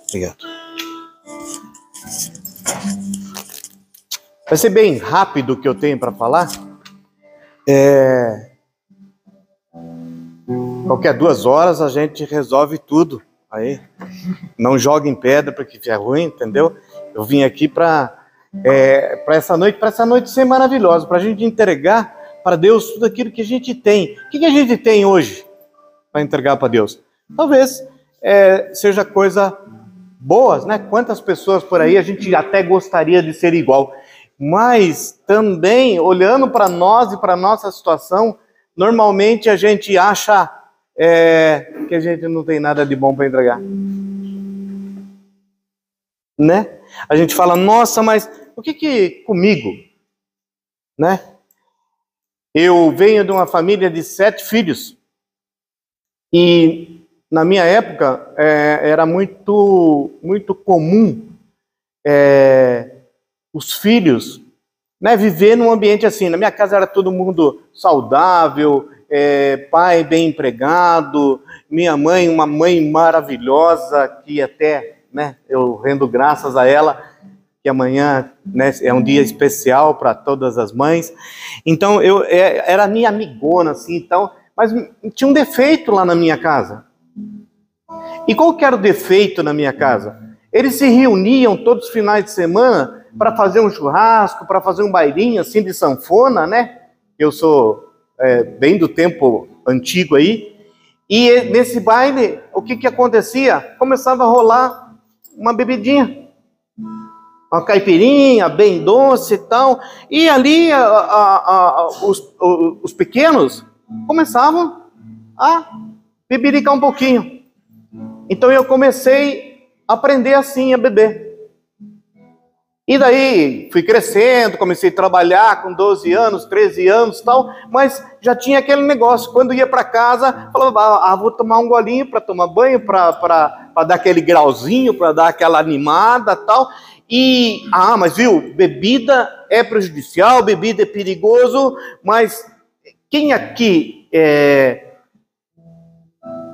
Obrigado. Vai ser bem rápido o que eu tenho para falar. É... Qualquer duas horas a gente resolve tudo. Aí, não joga em pedra para que fique ruim, entendeu? Eu vim aqui para é, para essa noite, para essa noite ser maravilhosa, para a gente entregar para Deus tudo aquilo que a gente tem. O que, que a gente tem hoje para entregar para Deus? Talvez é, seja coisa boas, né? Quantas pessoas por aí a gente até gostaria de ser igual mas também olhando para nós e para nossa situação, normalmente a gente acha é, que a gente não tem nada de bom para entregar, né? A gente fala, nossa, mas o que que comigo, né? Eu venho de uma família de sete filhos e na minha época, é, era muito, muito comum é, os filhos né, viver num ambiente assim. Na minha casa era todo mundo saudável, é, pai bem empregado, minha mãe, uma mãe maravilhosa, que até né, eu rendo graças a ela, que amanhã né, é um dia especial para todas as mães. Então, eu é, era minha amigona, assim, então, mas tinha um defeito lá na minha casa. E qual que era o defeito na minha casa? Eles se reuniam todos os finais de semana para fazer um churrasco, para fazer um bailinho assim de sanfona, né? Eu sou é, bem do tempo antigo aí. E nesse baile, o que que acontecia? Começava a rolar uma bebidinha, uma caipirinha bem doce e tal. E ali a, a, a, os, os pequenos começavam a bebericar um pouquinho. Então eu comecei a aprender assim a beber. E daí fui crescendo, comecei a trabalhar com 12 anos, 13 anos tal, mas já tinha aquele negócio. Quando ia para casa, falava, ah, vou tomar um golinho para tomar banho, para dar aquele grauzinho, para dar aquela animada tal. E, ah, mas viu, bebida é prejudicial, bebida é perigoso, mas quem aqui é,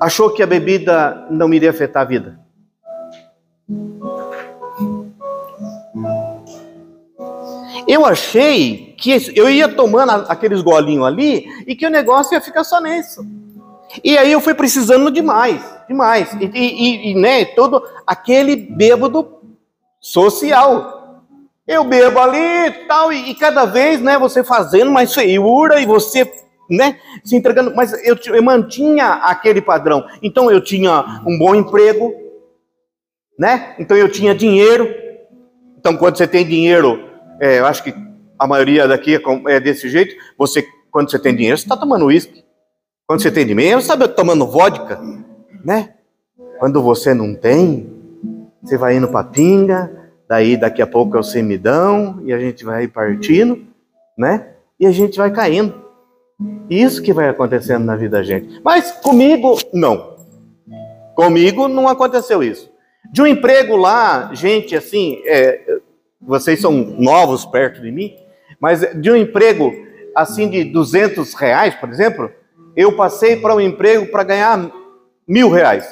achou que a bebida não iria afetar a vida? Eu achei que eu ia tomando aqueles golinhos ali e que o negócio ia ficar só nisso. E aí eu fui precisando demais, demais. E, e, e né, todo aquele bêbado social. Eu bebo ali tal, e, e, cada vez, né, você fazendo mais feiura e você, né, se entregando. Mas eu, eu mantinha aquele padrão. Então eu tinha um bom emprego, né? Então eu tinha dinheiro. Então quando você tem dinheiro, é, eu acho que a maioria daqui é, é desse jeito. Você, quando você tem dinheiro, você está tomando uísque. Quando você tem dinheiro, você está tomando vodka, né? Quando você não tem, você vai indo para pinga, daí daqui a pouco é o semidão, e a gente vai partindo, né? E a gente vai caindo. Isso que vai acontecendo na vida da gente. Mas comigo, não. Comigo não aconteceu isso. De um emprego lá, gente, assim, é, vocês são novos perto de mim, mas de um emprego assim de 200 reais, por exemplo, eu passei para um emprego para ganhar mil reais.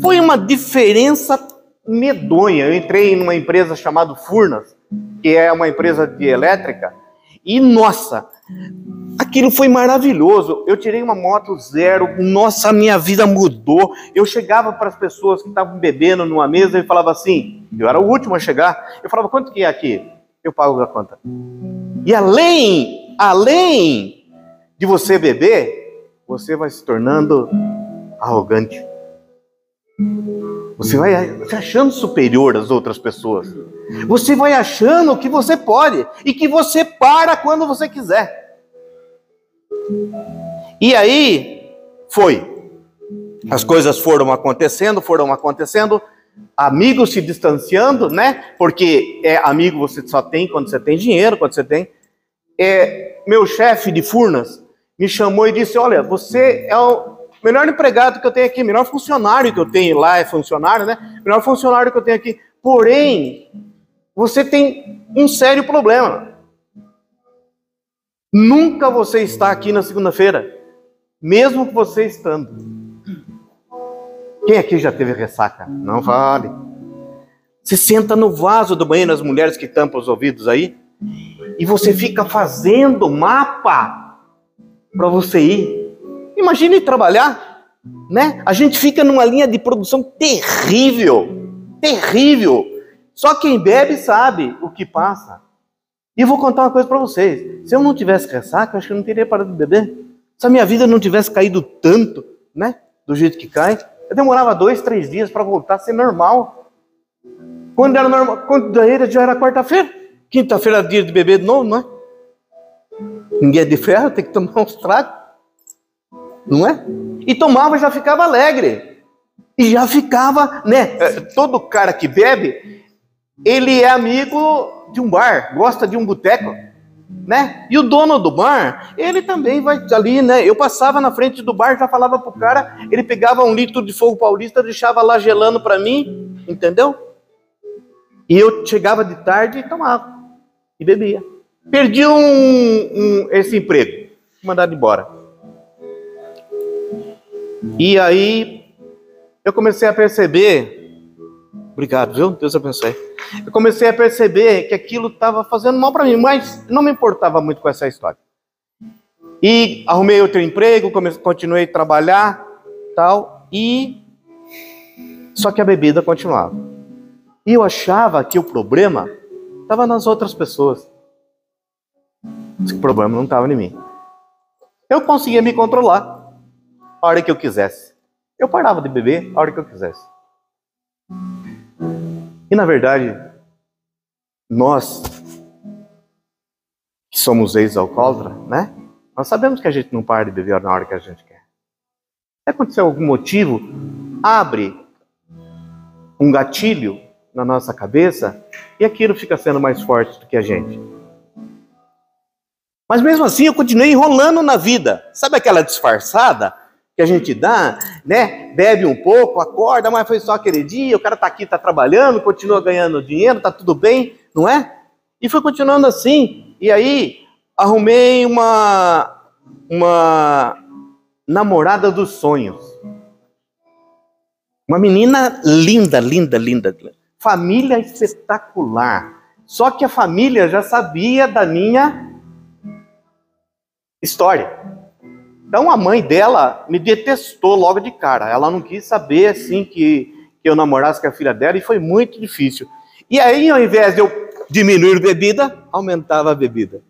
Foi uma diferença medonha. Eu entrei numa empresa chamada Furnas, que é uma empresa de elétrica, e nossa, aquilo foi maravilhoso. Eu tirei uma moto zero, nossa, minha vida mudou. Eu chegava para as pessoas que estavam bebendo numa mesa e falava assim: eu era o último a chegar. Eu falava: quanto que é aqui? Eu pago a conta. E além, além de você beber, você vai se tornando arrogante. Você vai se achando superior às outras pessoas. Você vai achando que você pode e que você para quando você quiser. E aí foi. As coisas foram acontecendo, foram acontecendo, amigos se distanciando, né? Porque é amigo você só tem quando você tem dinheiro, quando você tem. É, meu chefe de Furnas me chamou e disse: Olha, você é o melhor empregado que eu tenho aqui, melhor funcionário que eu tenho lá, é funcionário, né? Melhor funcionário que eu tenho aqui. Porém, você tem um sério problema. Nunca você está aqui na segunda-feira, mesmo você estando. Quem aqui já teve ressaca? Não vale. Você senta no vaso do banheiro, as mulheres que tampam os ouvidos aí, e você fica fazendo mapa para você ir. Imagine trabalhar, né? A gente fica numa linha de produção terrível, terrível. Só quem bebe sabe o que passa. E vou contar uma coisa para vocês. Se eu não tivesse ressaca, eu acho que eu não teria parado de beber. Se a minha vida não tivesse caído tanto, né? Do jeito que cai, eu demorava dois, três dias para voltar a ser normal. Quando era normal, quando daí já era quarta-feira. Quinta-feira era dia de beber de novo, não é? Ninguém é de ferro, tem que tomar uns tragos não é? E tomava e já ficava alegre. E já ficava, né? É, todo cara que bebe, ele é amigo de um bar, gosta de um boteco. né? E o dono do bar, ele também vai ali, né? Eu passava na frente do bar, já falava pro cara, ele pegava um litro de fogo paulista, deixava lá gelando para mim, entendeu? E eu chegava de tarde e tomava e bebia. Perdi um, um, esse emprego, mandado embora. E aí eu comecei a perceber, obrigado, viu? Deus abençoe. Eu comecei a perceber que aquilo estava fazendo mal para mim, mas não me importava muito com essa história. E arrumei outro emprego, continuei a trabalhar, tal, e só que a bebida continuava. E eu achava que o problema estava nas outras pessoas. O problema não estava em mim. Eu conseguia me controlar a hora que eu quisesse. Eu parava de beber a hora que eu quisesse. E na verdade, nós que somos ex-alcoólatra, né? Nós sabemos que a gente não para de beber na hora que a gente quer. Se acontecer algum motivo, abre um gatilho na nossa cabeça e aquilo fica sendo mais forte do que a gente. Mas mesmo assim eu continuei enrolando na vida. Sabe aquela disfarçada? Que a gente dá, né? Bebe um pouco, acorda, mas foi só aquele dia, o cara tá aqui, tá trabalhando, continua ganhando dinheiro, tá tudo bem, não é? E foi continuando assim. E aí arrumei uma uma namorada dos sonhos. Uma menina linda, linda, linda. Família espetacular. Só que a família já sabia da minha história. Então a mãe dela me detestou logo de cara. Ela não quis saber assim que, que eu namorasse com a filha dela e foi muito difícil. E aí, ao invés de eu diminuir a bebida, aumentava a bebida.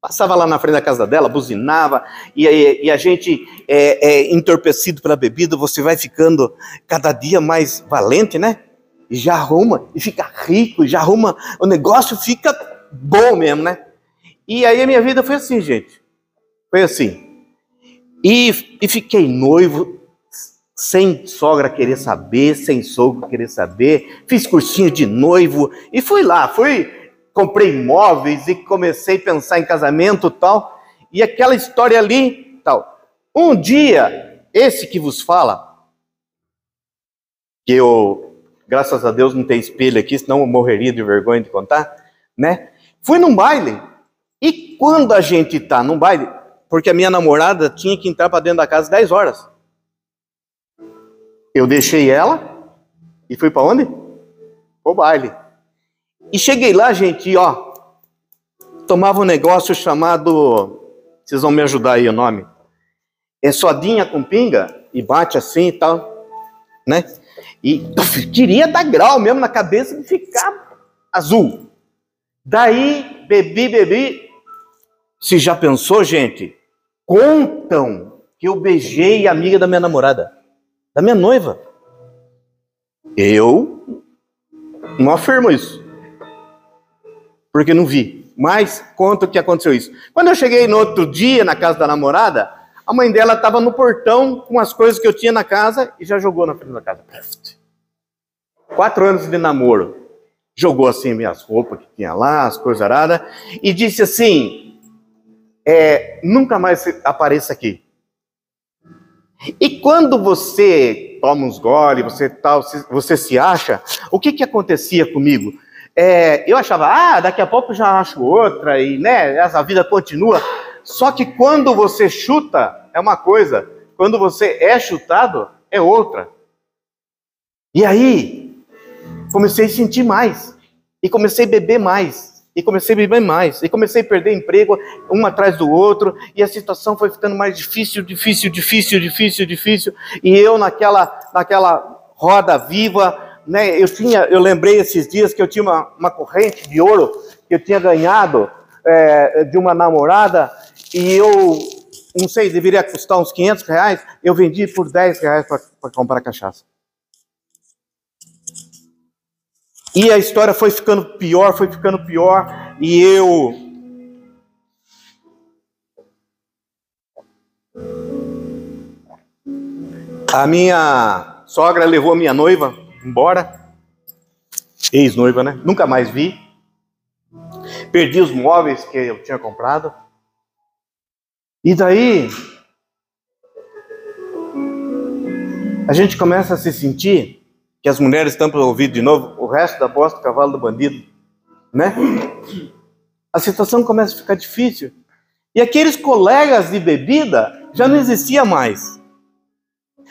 Passava lá na frente da casa dela, buzinava, e, e, e a gente é, é, entorpecido pela bebida, você vai ficando cada dia mais valente, né? E já arruma, e fica rico, já arruma, o negócio fica bom mesmo, né? E aí a minha vida foi assim, gente. Foi assim. E, e fiquei noivo, sem sogra querer saber, sem sogro querer saber. Fiz cursinho de noivo e fui lá, fui, comprei imóveis e comecei a pensar em casamento tal. E aquela história ali, tal. Um dia, esse que vos fala, que eu, graças a Deus, não tem espelho aqui, senão eu morreria de vergonha de contar, né? Fui num baile. E quando a gente está num baile, porque a minha namorada tinha que entrar para dentro da casa 10 horas. Eu deixei ela e fui para onde? O baile. E cheguei lá, gente, e ó, tomava um negócio chamado, vocês vão me ajudar aí o nome, é sodinha com pinga e bate assim e tal, né? E queria dar grau mesmo na cabeça e ficar azul. Daí bebi, bebi. Se já pensou, gente? Contam que eu beijei a amiga da minha namorada, da minha noiva. Eu não afirmo isso, porque não vi. Mas conta que aconteceu isso. Quando eu cheguei no outro dia na casa da namorada, a mãe dela estava no portão com as coisas que eu tinha na casa e já jogou na frente da casa. Quatro anos de namoro. Jogou assim minhas roupas que tinha lá, as coisas aradas, e disse assim: é, nunca mais apareça aqui. E quando você toma uns gole, você tal, você se acha, o que que acontecia comigo? É, eu achava, ah, daqui a pouco já acho outra e né, essa vida continua. Só que quando você chuta é uma coisa, quando você é chutado é outra. E aí comecei a sentir mais e comecei a beber mais e comecei a beber mais, e comecei a perder emprego um atrás do outro, e a situação foi ficando mais difícil, difícil, difícil, difícil, difícil, e eu naquela, naquela roda viva, né, eu tinha, eu lembrei esses dias que eu tinha uma, uma corrente de ouro que eu tinha ganhado é, de uma namorada, e eu, não sei, deveria custar uns 500 reais, eu vendi por 10 reais para comprar cachaça. E a história foi ficando pior, foi ficando pior, e eu. A minha sogra levou a minha noiva embora, ex-noiva, né? Nunca mais vi. perdi os móveis que eu tinha comprado. E daí a gente começa a se sentir que as mulheres estão para ouvir de novo o resto da bosta do cavalo do bandido, né? A situação começa a ficar difícil. E aqueles colegas de bebida já não existia mais.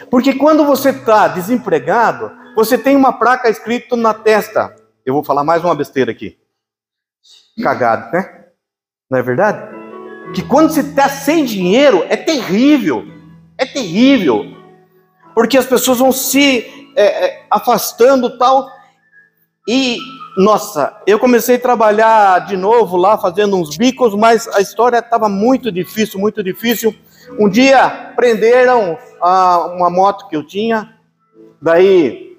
Porque quando você está desempregado, você tem uma placa escrita na testa. Eu vou falar mais uma besteira aqui. Cagado, né? Não é verdade? Que quando você está sem dinheiro é terrível. É terrível. Porque as pessoas vão se é, é, afastando tal. E, nossa, eu comecei a trabalhar de novo lá, fazendo uns bicos, mas a história estava muito difícil, muito difícil. Um dia prenderam a, uma moto que eu tinha, daí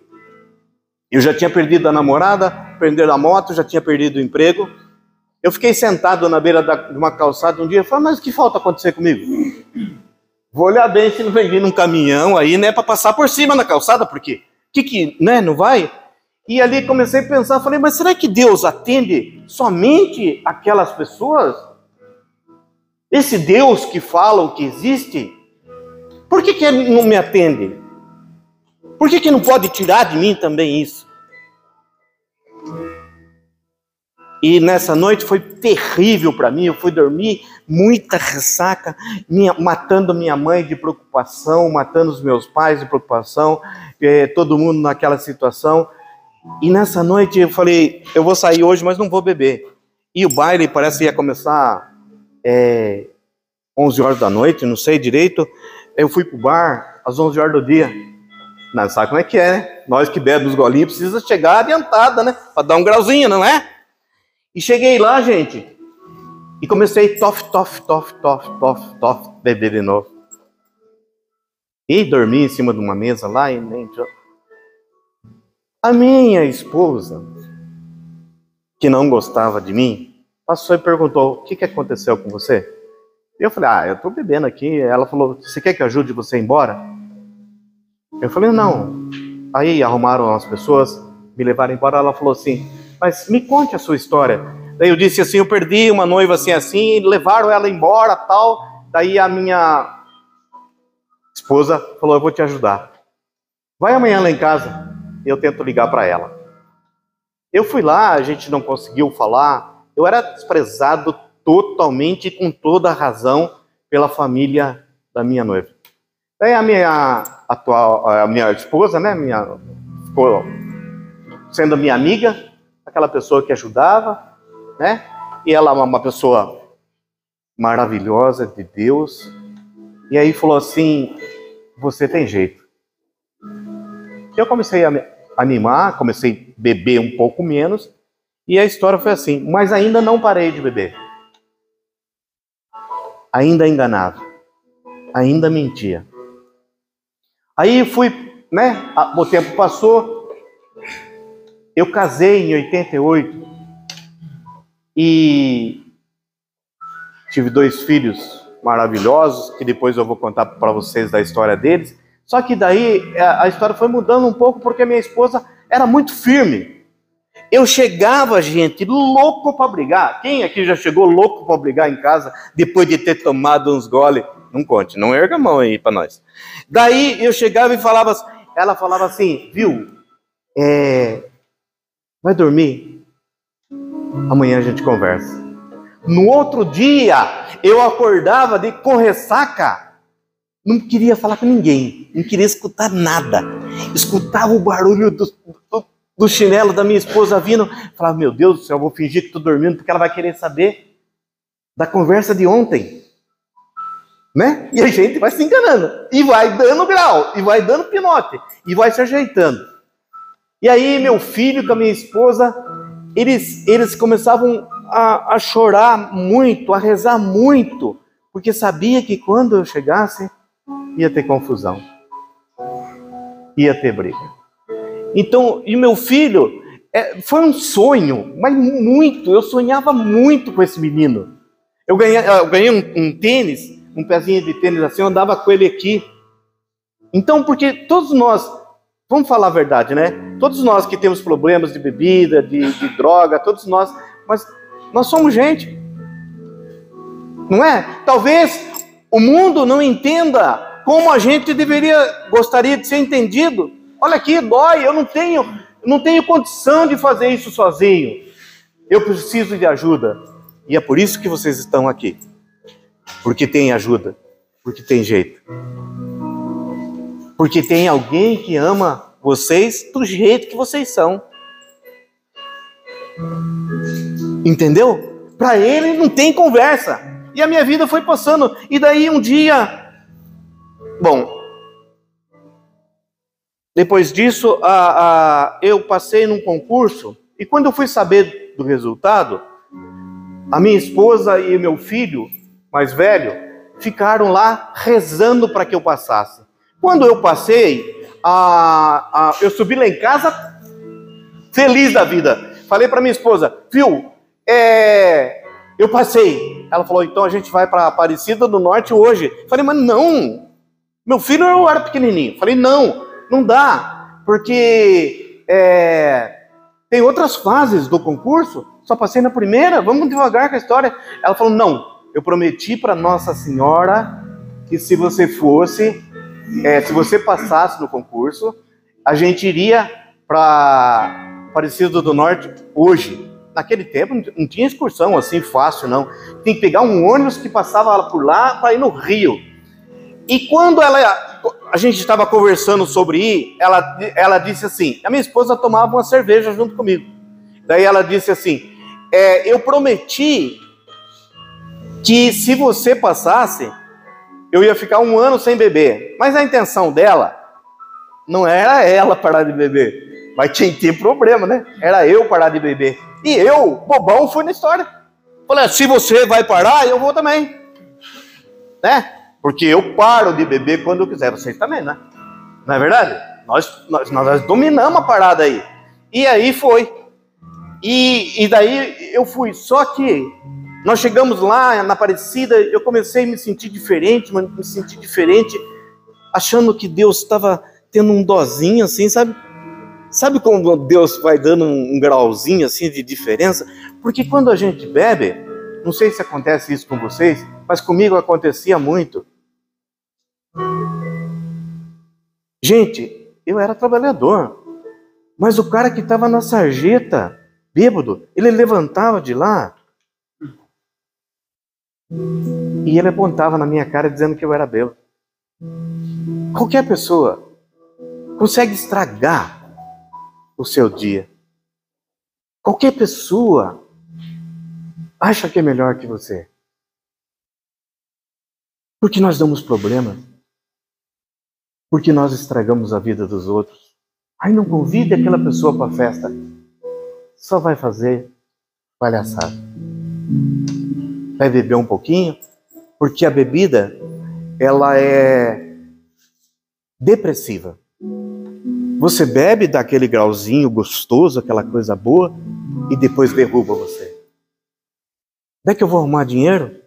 eu já tinha perdido a namorada, prenderam a moto, já tinha perdido o emprego. Eu fiquei sentado na beira da, de uma calçada um dia e falei, mas o que falta acontecer comigo? Vou olhar bem se não vem vindo um caminhão aí, né, para passar por cima na calçada, porque que que, né, não vai? E ali comecei a pensar, falei, mas será que Deus atende somente aquelas pessoas? Esse Deus que falam que existe, por que, que não me atende? Por que, que não pode tirar de mim também isso? E nessa noite foi terrível para mim. Eu fui dormir, muita ressaca, minha, matando minha mãe de preocupação, matando os meus pais de preocupação, eh, todo mundo naquela situação. E nessa noite eu falei: eu vou sair hoje, mas não vou beber. E o baile parece que ia começar é, 11 horas da noite, não sei direito. Eu fui pro bar às 11 horas do dia. Não, sabe como é que é, né? Nós que bebemos os golinhos precisa chegar adiantada, né? Para dar um grauzinho, não é? E cheguei lá, gente, e comecei tof, tof, tof, tof, tof, tof, beber de novo. E dormi em cima de uma mesa lá e nem. A minha esposa, que não gostava de mim, passou e perguntou: O que, que aconteceu com você? Eu falei, ah, eu tô bebendo aqui. Ela falou, você quer que eu ajude você embora? Eu falei, não. Aí arrumaram as pessoas, me levaram embora. Ela falou assim, mas me conte a sua história. Daí eu disse assim, eu perdi uma noiva assim assim, levaram ela embora, tal. Daí a minha esposa falou, eu vou te ajudar. Vai amanhã lá em casa, eu tento ligar para ela. Eu fui lá, a gente não conseguiu falar. Eu era desprezado totalmente com toda a razão pela família da minha noiva. Daí a minha atual, a minha esposa, né, minha, ficou sendo minha amiga, aquela pessoa que ajudava, né? E ela é uma pessoa maravilhosa de Deus. E aí falou assim: você tem jeito. Eu comecei a animar, comecei a beber um pouco menos, e a história foi assim, mas ainda não parei de beber ainda enganava, ainda mentia. Aí fui, né? O tempo passou, eu casei em 88 e tive dois filhos maravilhosos, que depois eu vou contar para vocês da história deles. Só que daí a história foi mudando um pouco porque minha esposa era muito firme. Eu chegava, gente, louco para brigar. Quem aqui já chegou louco para brigar em casa depois de ter tomado uns gole? Não conte, não erga a mão aí para nós. Daí eu chegava e falava, ela falava assim, viu? É, vai dormir? Amanhã a gente conversa. No outro dia, eu acordava de com ressaca. Não queria falar com ninguém, não queria escutar nada. Escutava o barulho do, do do chinelo da minha esposa vindo, falava, meu Deus do céu, vou fingir que estou dormindo, porque ela vai querer saber da conversa de ontem. Né? E a gente vai se enganando, e vai dando grau, e vai dando pinote, e vai se ajeitando. E aí, meu filho com a minha esposa, eles, eles começavam a, a chorar muito, a rezar muito, porque sabia que quando eu chegasse, ia ter confusão, ia ter briga. Então, e meu filho, é, foi um sonho, mas muito, eu sonhava muito com esse menino. Eu ganhei, eu ganhei um, um tênis, um pezinho de tênis assim, eu andava com ele aqui. Então, porque todos nós, vamos falar a verdade, né? Todos nós que temos problemas de bebida, de, de droga, todos nós, mas Nós somos gente. Não é? Talvez o mundo não entenda como a gente deveria gostaria de ser entendido. Olha aqui, dói, eu não tenho, não tenho condição de fazer isso sozinho. Eu preciso de ajuda. E é por isso que vocês estão aqui. Porque tem ajuda, porque tem jeito. Porque tem alguém que ama vocês do jeito que vocês são. Entendeu? Para ele não tem conversa. E a minha vida foi passando. E daí um dia. Bom. Depois disso, a, a, eu passei num concurso. E quando eu fui saber do resultado, a minha esposa e meu filho mais velho ficaram lá rezando para que eu passasse. Quando eu passei, a, eu subi lá em casa feliz da vida. Falei para minha esposa, viu, é, eu passei. Ela falou, então a gente vai para Aparecida do Norte hoje. Falei, mas não, meu filho eu era pequenininho. Falei, não, não dá, porque é, tem outras fases do concurso. Só passei na primeira, vamos devagar com a história. Ela falou, não, eu prometi para Nossa Senhora que se você fosse, é, se você passasse no concurso, a gente iria para Aparecida do Norte hoje. Naquele tempo não tinha excursão assim fácil, não. Tem que pegar um ônibus que passava por lá para ir no Rio. E quando ela, a gente estava conversando sobre ir, ela, ela disse assim: a minha esposa tomava uma cerveja junto comigo. Daí ela disse assim: é, eu prometi que se você passasse, eu ia ficar um ano sem beber. Mas a intenção dela não era ela parar de beber. Mas tinha que ter problema, né? Era eu parar de beber. E eu, bobão, fui na história. Falei, se você vai parar, eu vou também. Né? Porque eu paro de beber quando eu quiser. Vocês também, né? Não é verdade? Nós, nós, nós dominamos a parada aí. E aí foi. E, e daí eu fui. Só que nós chegamos lá na Aparecida, eu comecei a me sentir diferente, me sentir diferente, achando que Deus estava tendo um dozinho assim, sabe? Sabe como Deus vai dando um, grauzinho assim de diferença? Porque quando a gente bebe, não sei se acontece isso com vocês, mas comigo acontecia muito. Gente, eu era trabalhador, mas o cara que estava na sarjeta, bêbado, ele levantava de lá e ele apontava na minha cara dizendo que eu era bêbado. Qualquer pessoa consegue estragar o seu dia. Qualquer pessoa acha que é melhor que você. Porque nós damos problemas. Porque nós estragamos a vida dos outros. Aí não convide aquela pessoa para a festa. Só vai fazer palhaçada. Vai beber um pouquinho, porque a bebida ela é depressiva. Você bebe daquele grauzinho gostoso, aquela coisa boa, e depois derruba você. Onde é que eu vou arrumar dinheiro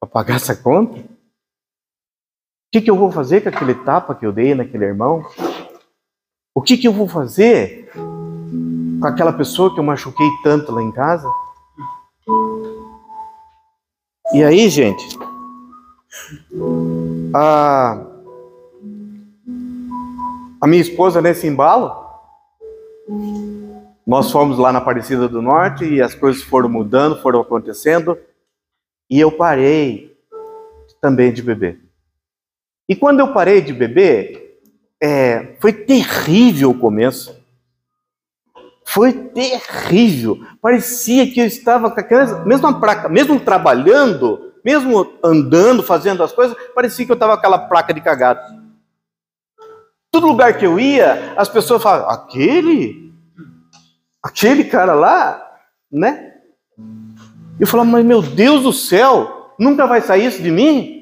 para pagar essa conta? Que, que eu vou fazer com aquele tapa que eu dei naquele irmão? O que, que eu vou fazer com aquela pessoa que eu machuquei tanto lá em casa? E aí, gente, a a minha esposa, nesse embalo, nós fomos lá na Aparecida do Norte e as coisas foram mudando, foram acontecendo, e eu parei também de beber. E quando eu parei de beber, é, foi terrível o começo. Foi terrível. Parecia que eu estava com aquela mesma placa, mesmo trabalhando, mesmo andando, fazendo as coisas, parecia que eu estava com aquela placa de cagado. Todo lugar que eu ia, as pessoas falavam, aquele? Aquele cara lá? Né? Eu falava, mas meu Deus do céu, nunca vai sair isso de mim?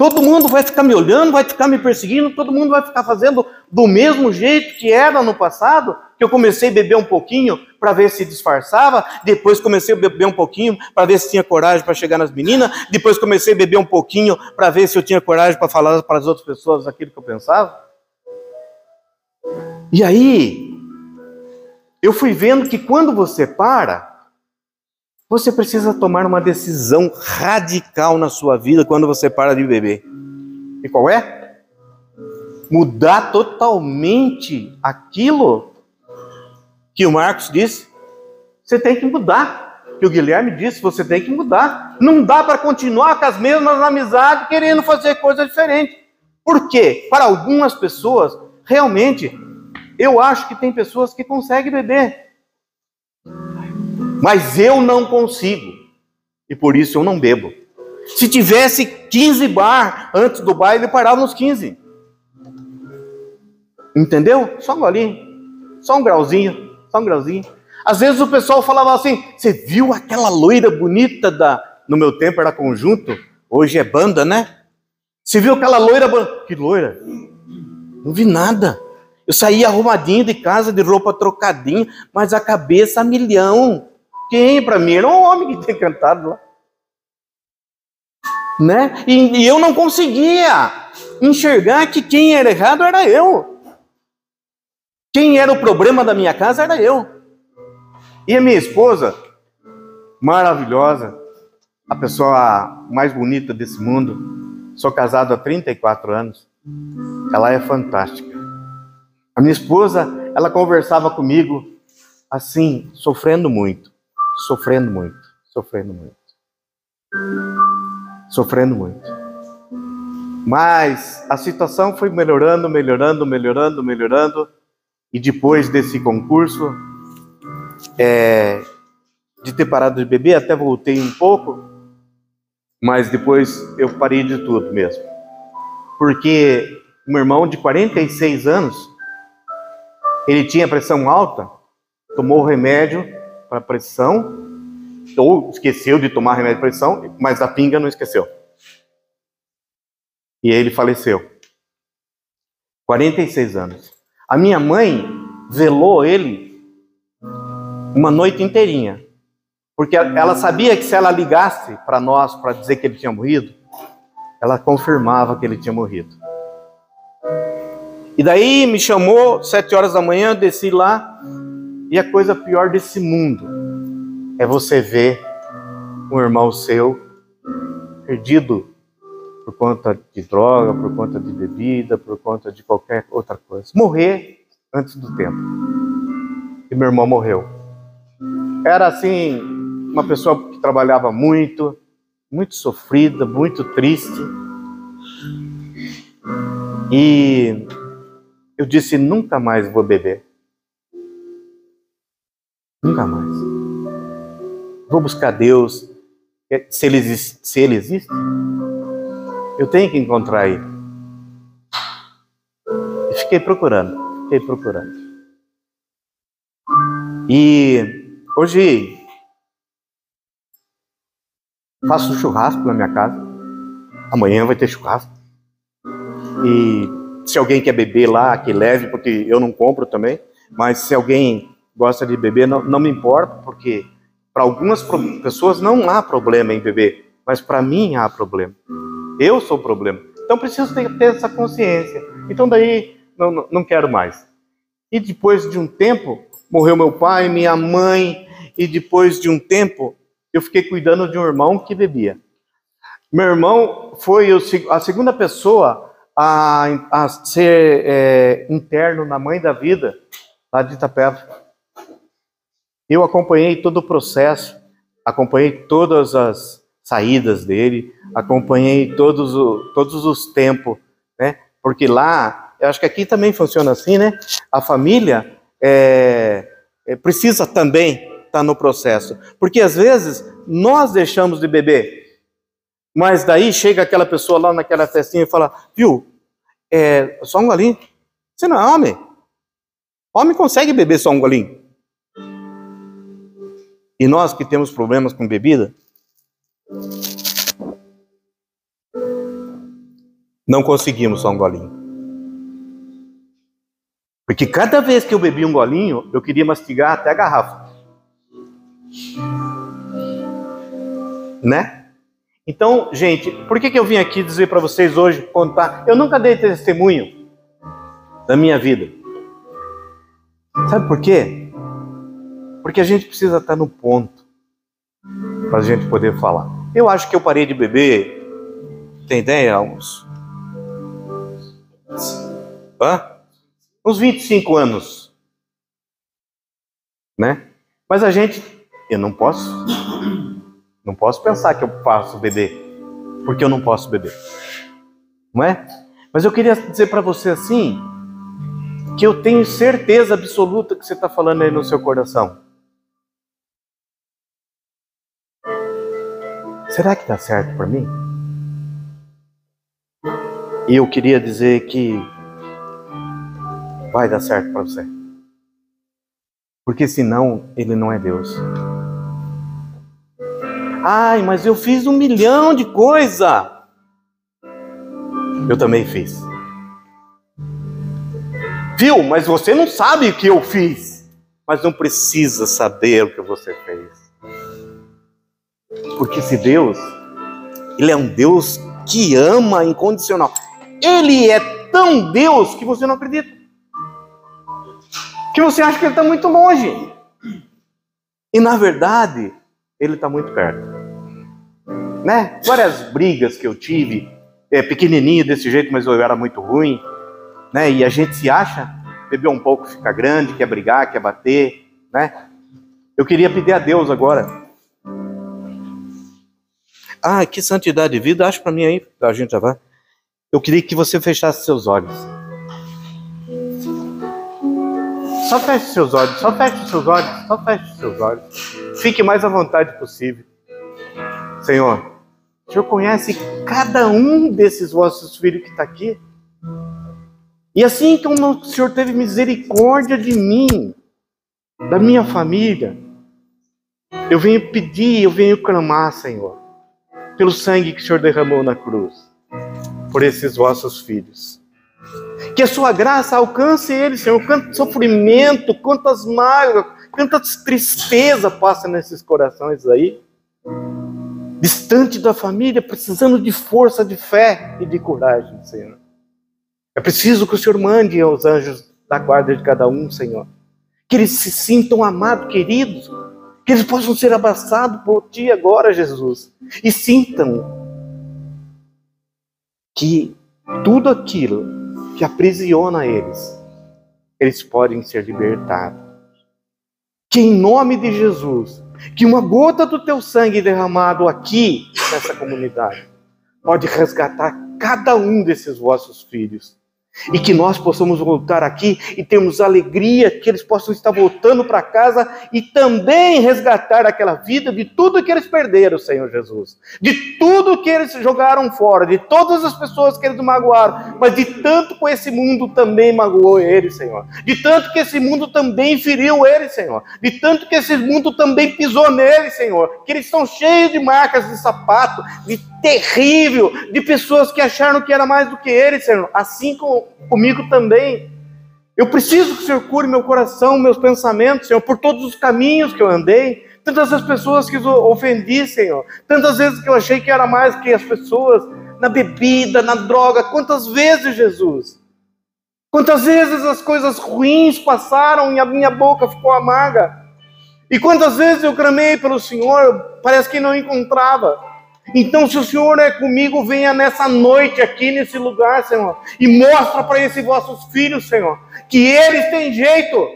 Todo mundo vai ficar me olhando, vai ficar me perseguindo, todo mundo vai ficar fazendo do mesmo jeito que era no passado, que eu comecei a beber um pouquinho para ver se disfarçava, depois comecei a beber um pouquinho para ver se tinha coragem para chegar nas meninas, depois comecei a beber um pouquinho para ver se eu tinha coragem para falar para as outras pessoas aquilo que eu pensava. E aí, eu fui vendo que quando você para, Você precisa tomar uma decisão radical na sua vida quando você para de beber. E qual é? Mudar totalmente aquilo que o Marcos disse. Você tem que mudar. Que o Guilherme disse, você tem que mudar. Não dá para continuar com as mesmas amizades querendo fazer coisa diferente. Por quê? Para algumas pessoas, realmente, eu acho que tem pessoas que conseguem beber. Mas eu não consigo. E por isso eu não bebo. Se tivesse 15 bar antes do baile, eu parava nos 15. Entendeu? Só um golinho. Só um grauzinho. Só um grauzinho. Às vezes o pessoal falava assim: você viu aquela loira bonita da. No meu tempo era conjunto, hoje é banda, né? Você viu aquela loira. Que loira? Não vi nada. Eu saía arrumadinho de casa, de roupa trocadinha, mas a cabeça a milhão. Quem para mim? Era um homem que tinha cantado lá. Né? E, e eu não conseguia enxergar que quem era errado era eu. Quem era o problema da minha casa era eu. E a minha esposa, maravilhosa, a pessoa mais bonita desse mundo, sou casado há 34 anos, ela é fantástica. A minha esposa, ela conversava comigo assim, sofrendo muito sofrendo muito, sofrendo muito. Sofrendo muito. Mas a situação foi melhorando, melhorando, melhorando, melhorando. E depois desse concurso, é, de ter parado de beber, até voltei um pouco, mas depois eu parei de tudo mesmo. Porque um irmão de 46 anos, ele tinha pressão alta, tomou remédio para pressão, ou esqueceu de tomar remédio para pressão, mas a pinga não esqueceu. E ele faleceu. 46 anos. A minha mãe velou ele uma noite inteirinha. Porque ela sabia que se ela ligasse para nós para dizer que ele tinha morrido, ela confirmava que ele tinha morrido. E daí me chamou, sete horas da manhã, desci lá, e a coisa pior desse mundo é você ver um irmão seu perdido por conta de droga, por conta de bebida, por conta de qualquer outra coisa. Morrer antes do tempo. E meu irmão morreu. Era assim, uma pessoa que trabalhava muito, muito sofrida, muito triste. E eu disse: nunca mais vou beber. Nunca mais. Vou buscar Deus. Se ele, existe, se ele existe, eu tenho que encontrar ele. E fiquei procurando, fiquei procurando. E hoje faço um churrasco na minha casa. Amanhã vai ter churrasco. E se alguém quer beber lá, que leve, porque eu não compro também. Mas se alguém gosta de beber, não, não me importa, porque para algumas pessoas não há problema em beber, mas para mim há problema. Eu sou o problema. Então preciso ter, ter essa consciência. Então daí não, não quero mais. E depois de um tempo, morreu meu pai, minha mãe, e depois de um tempo, eu fiquei cuidando de um irmão que bebia. Meu irmão foi a segunda pessoa a, a ser é, interno na mãe da vida, lá de Itapeva. Eu acompanhei todo o processo, acompanhei todas as saídas dele, acompanhei todos, o, todos os tempos, né? Porque lá, eu acho que aqui também funciona assim, né? A família é, é, precisa também estar tá no processo, porque às vezes nós deixamos de beber, mas daí chega aquela pessoa lá naquela festinha e fala, viu, é, só um golinho. Você não é homem. Homem consegue beber só um golinho. E nós que temos problemas com bebida, não conseguimos só um golinho. Porque cada vez que eu bebi um golinho, eu queria mastigar até a garrafa. Né? Então, gente, por que, que eu vim aqui dizer para vocês hoje, contar? Eu nunca dei testemunho da minha vida. Sabe por quê? Porque a gente precisa estar no ponto. para a gente poder falar. Eu acho que eu parei de beber, tem ideia? Uns. Hã? Uns 25 anos. Né? Mas a gente. Eu não posso. Não posso pensar que eu faço beber. Porque eu não posso beber. Não é? Mas eu queria dizer para você assim. Que eu tenho certeza absoluta que você está falando aí no seu coração. Será que dá certo para mim? E eu queria dizer que vai dar certo para você. Porque senão ele não é Deus. Ai, mas eu fiz um milhão de coisa. Eu também fiz. Viu? Mas você não sabe o que eu fiz. Mas não precisa saber o que você fez. Porque se Deus, Ele é um Deus que ama incondicional. Ele é tão Deus que você não acredita. Que você acha que Ele está muito longe. E na verdade, Ele está muito perto. Né? Várias brigas que eu tive, é, pequenininho desse jeito, mas eu era muito ruim. Né? E a gente se acha, beber um pouco fica grande, quer brigar, quer bater. Né? Eu queria pedir a Deus agora ah, que santidade de vida, acho para mim aí, a gente já vai. Eu queria que você fechasse seus olhos. Só feche seus olhos, só feche seus olhos, só feche seus olhos. Fique mais à vontade possível. Senhor, o Senhor conhece cada um desses vossos filhos que está aqui. E assim como o Senhor teve misericórdia de mim, da minha família, eu venho pedir, eu venho clamar, Senhor pelo sangue que o Senhor derramou na cruz, por esses vossos filhos. Que a sua graça alcance eles, Senhor. Quanto sofrimento, quantas mágoas, quantas tristeza passa nesses corações aí. Distante da família, precisando de força, de fé e de coragem, Senhor. É preciso que o Senhor mande aos anjos da guarda de cada um, Senhor. Que eles se sintam amados, queridos, que eles possam ser abraçados por Ti agora, Jesus. E sintam que tudo aquilo que aprisiona eles, eles podem ser libertados. Que em nome de Jesus, que uma gota do Teu sangue derramado aqui nessa comunidade pode resgatar cada um desses vossos filhos e que nós possamos voltar aqui e termos alegria, que eles possam estar voltando para casa e também resgatar aquela vida de tudo que eles perderam, Senhor Jesus. De tudo que eles jogaram fora, de todas as pessoas que eles magoaram, mas de tanto que esse mundo também magoou eles, Senhor. De tanto que esse mundo também feriu eles, Senhor. De tanto que esse mundo também pisou neles, Senhor. Que eles estão cheios de marcas de sapato, de terrível, de pessoas que acharam que era mais do que ele, Senhor. Assim com, comigo também. Eu preciso que o Senhor cure meu coração, meus pensamentos, Senhor, por todos os caminhos que eu andei, tantas as pessoas que eu ofendi, Senhor, tantas vezes que eu achei que era mais que as pessoas, na bebida, na droga, quantas vezes, Jesus? Quantas vezes as coisas ruins passaram e a minha boca ficou amarga? E quantas vezes eu clamei pelo Senhor, parece que não encontrava. Então, se o Senhor é comigo, venha nessa noite aqui nesse lugar, Senhor, e mostra para esses vossos filhos, Senhor, que eles têm jeito,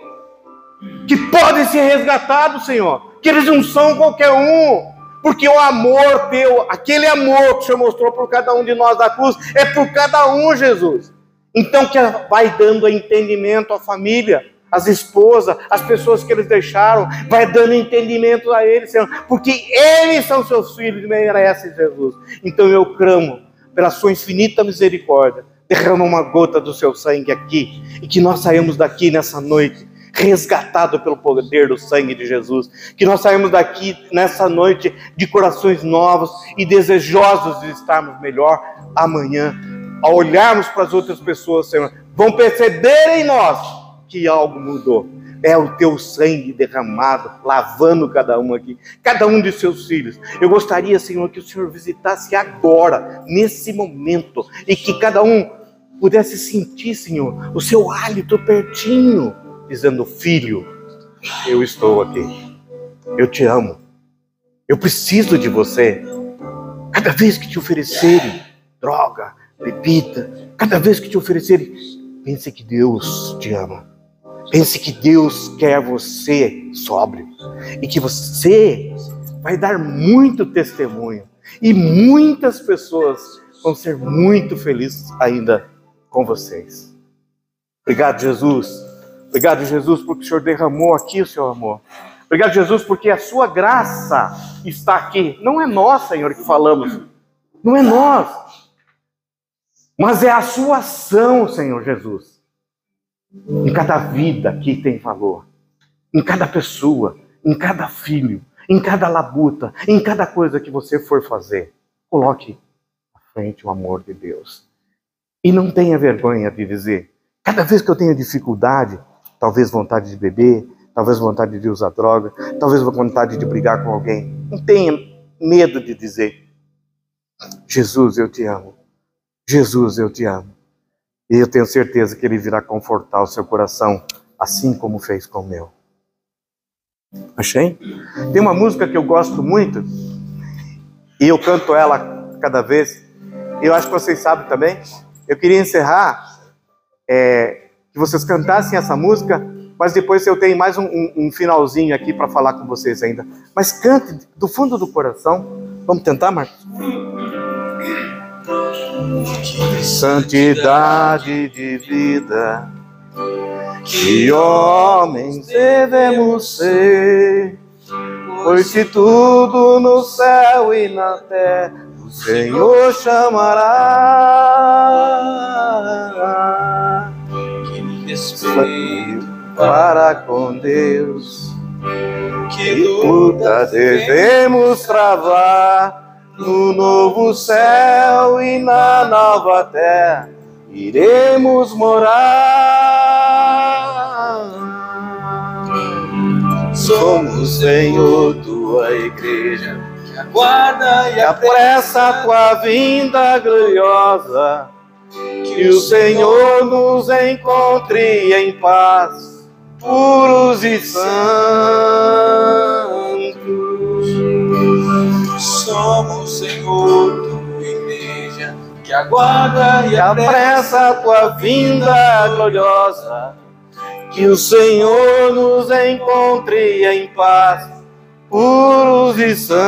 que podem ser resgatados, Senhor, que eles não são qualquer um, porque o amor teu, aquele amor que o Senhor mostrou por cada um de nós da cruz, é por cada um, Jesus. Então, que vai dando entendimento à família, as esposas, as pessoas que eles deixaram, vai dando entendimento a eles, Senhor, porque eles são seus filhos e merecem Jesus. Então eu clamo pela sua infinita misericórdia, derrama uma gota do seu sangue aqui e que nós saímos daqui nessa noite resgatado pelo poder do sangue de Jesus. Que nós saímos daqui nessa noite de corações novos e desejosos de estarmos melhor amanhã. Ao olharmos para as outras pessoas, Senhor, vão perceber em nós que algo mudou. É o teu sangue derramado, lavando cada um aqui, cada um de seus filhos. Eu gostaria, Senhor, que o Senhor visitasse agora, nesse momento, e que cada um pudesse sentir, Senhor, o seu hálito pertinho, dizendo: Filho, eu estou aqui, eu te amo, Eu preciso de você. Cada vez que te oferecerem droga, bebida, cada vez que te oferecerem, pense que Deus te ama. Pense que Deus quer você sóbrio e que você vai dar muito testemunho e muitas pessoas vão ser muito felizes ainda com vocês. Obrigado, Jesus. Obrigado, Jesus, porque o Senhor derramou aqui o seu amor. Obrigado, Jesus, porque a sua graça está aqui. Não é nós, Senhor, que falamos. Não é nós. Mas é a sua ação, Senhor Jesus. Em cada vida que tem valor. Em cada pessoa. Em cada filho. Em cada labuta. Em cada coisa que você for fazer. Coloque à frente o amor de Deus. E não tenha vergonha de dizer. Cada vez que eu tenho dificuldade, talvez vontade de beber, talvez vontade de usar droga, talvez vontade de brigar com alguém. Não tenha medo de dizer: Jesus, eu te amo. Jesus, eu te amo. E eu tenho certeza que Ele virá confortar o seu coração, assim como fez com o meu. Achei? Tem uma música que eu gosto muito, e eu canto ela cada vez. Eu acho que vocês sabem também. Eu queria encerrar, é, que vocês cantassem essa música mas depois eu tenho mais um, um, um finalzinho aqui para falar com vocês ainda. Mas cante do fundo do coração. Vamos tentar, Marcos? Santidade de vida, que homens devemos ser, pois se tudo no céu e na terra o Senhor chamará. Que me despeito para com Deus. Que luta devemos travar no novo céu e na nova terra iremos morar. Somos, Senhor, tua igreja que aguarda e apressa a tua vinda gloriosa. Que o Senhor nos encontre em paz puros e santos. Somos, Senhor, tua igreja, que aguarda e apressa a tua vinda gloriosa. Que o Senhor nos encontre em paz, puros e santos.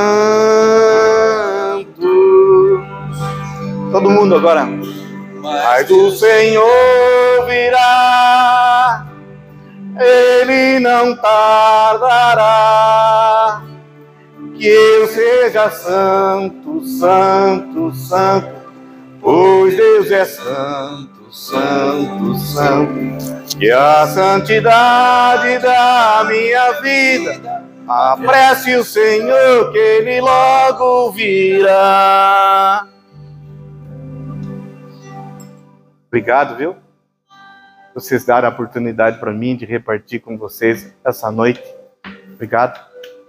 Todo mundo agora. Mas o Senhor virá ele não tardará. Que eu seja santo, santo, santo, pois Deus é santo, santo, santo. Que a santidade da minha vida apresse o Senhor, que Ele logo virá. Obrigado, viu? vocês darem a oportunidade para mim de repartir com vocês essa noite. Obrigado.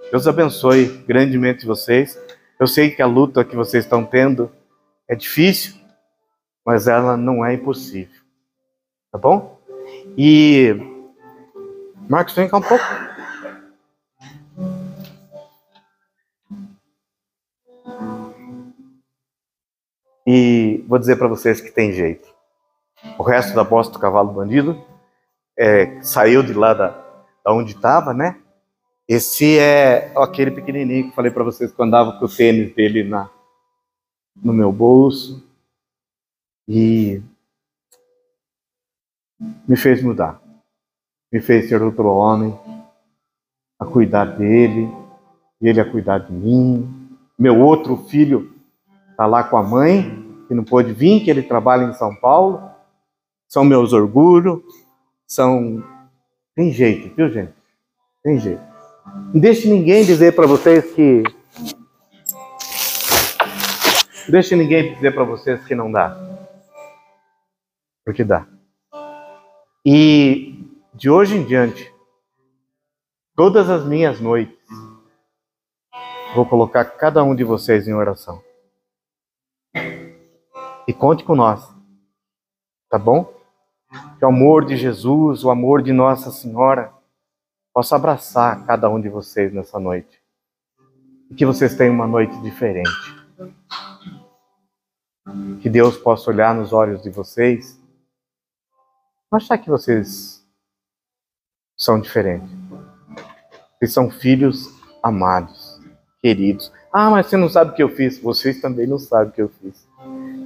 Deus abençoe grandemente vocês. Eu sei que a luta que vocês estão tendo é difícil, mas ela não é impossível. Tá bom? E Marcos, vem cá um pouco. E vou dizer para vocês que tem jeito. O resto da bosta do cavalo bandido é, saiu de lá da, da onde estava, né? Esse é aquele pequenininho que falei para vocês que andava com o tênis dele na, no meu bolso. E me fez mudar. Me fez ser outro homem, a cuidar dele, ele a cuidar de mim. Meu outro filho está lá com a mãe, que não pôde vir, que ele trabalha em São Paulo são meus orgulhos, são. Tem jeito, viu, gente? Tem jeito. Não deixe ninguém dizer para vocês que. Não deixe ninguém dizer para vocês que não dá. Porque dá. E de hoje em diante, todas as minhas noites, vou colocar cada um de vocês em oração. E conte com nós. Tá bom? Que o amor de Jesus, o amor de Nossa Senhora, possa abraçar cada um de vocês nessa noite. e que vocês tenham uma noite diferente. Que Deus possa olhar nos olhos de vocês e achar que vocês são diferentes. Vocês são filhos amados, queridos. Ah, mas você não sabe o que eu fiz. Vocês também não sabem o que eu fiz.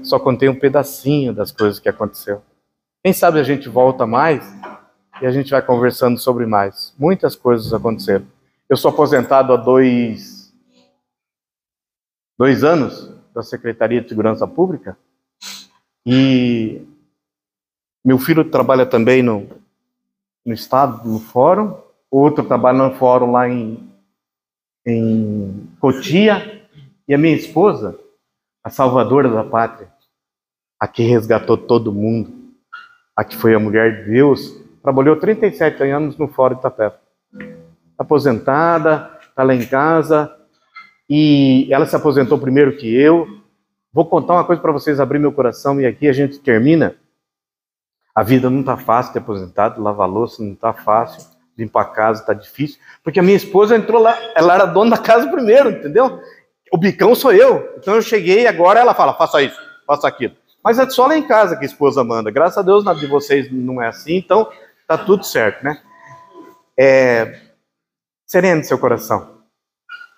Só contei um pedacinho das coisas que aconteceu. Quem sabe a gente volta mais e a gente vai conversando sobre mais. Muitas coisas aconteceram. Eu sou aposentado há dois, dois anos da Secretaria de Segurança Pública e meu filho trabalha também no, no Estado, no Fórum, outro trabalha no Fórum lá em, em Cotia e a minha esposa, a salvadora da pátria, a que resgatou todo mundo, a que foi a mulher de Deus, trabalhou 37 anos no Fórum Itapeva. Aposentada, está lá em casa, e ela se aposentou primeiro que eu. Vou contar uma coisa para vocês, abrir meu coração, e aqui a gente termina. A vida não está fácil de aposentado, lavar louça não está fácil, limpar a casa está difícil, porque a minha esposa entrou lá, ela era dona da casa primeiro, entendeu? O bicão sou eu. Então eu cheguei e agora ela fala, faça isso, faça aquilo. Mas é só lá em casa que a esposa manda. Graças a Deus, na de vocês não é assim, então tá tudo certo, né? É... Sereno seu coração.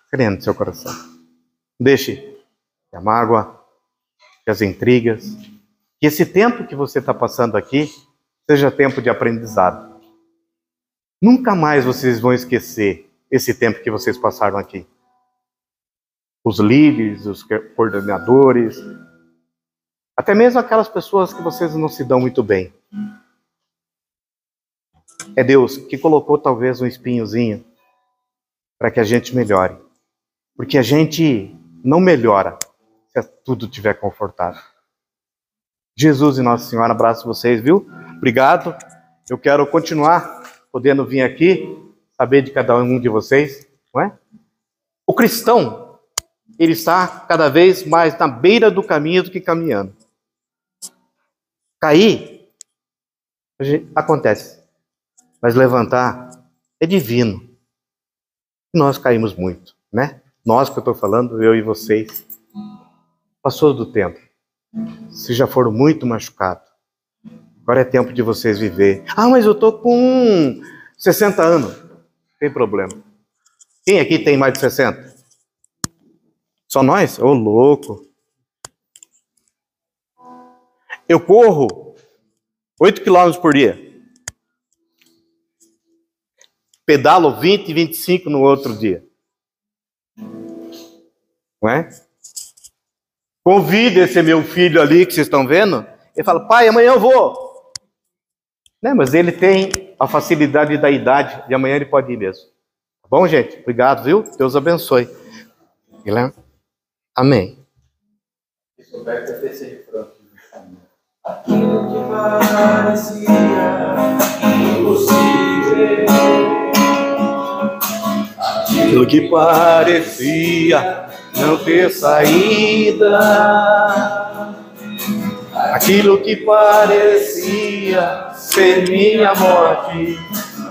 Sereno seu coração. Deixe a mágoa, as intrigas, que esse tempo que você está passando aqui seja tempo de aprendizado. Nunca mais vocês vão esquecer esse tempo que vocês passaram aqui. Os líderes, os coordenadores, até mesmo aquelas pessoas que vocês não se dão muito bem. É Deus que colocou talvez um espinhozinho para que a gente melhore. Porque a gente não melhora se tudo estiver confortável. Jesus e Nossa Senhora abraço vocês, viu? Obrigado. Eu quero continuar podendo vir aqui, saber de cada um de vocês, não é? O cristão, ele está cada vez mais na beira do caminho do que caminhando. Cair acontece, mas levantar é divino. E nós caímos muito, né? Nós que eu estou falando, eu e vocês. Passou do tempo. Vocês já foram muito machucados. Agora é tempo de vocês viver. Ah, mas eu estou com 60 anos. Tem problema. Quem aqui tem mais de 60? Só nós? Ô, oh, louco. Eu corro 8 quilômetros por dia. Pedalo 20, 25 no outro dia. Não é? Convida esse meu filho ali que vocês estão vendo. Ele fala, pai, amanhã eu vou. Né? Mas ele tem a facilidade da idade, de amanhã ele pode ir mesmo. Tá bom, gente? Obrigado, viu? Deus abençoe. Guilherme? Amém. Aquilo que parecia impossível. Aquilo que parecia não ter saída. Aquilo que parecia ser minha morte.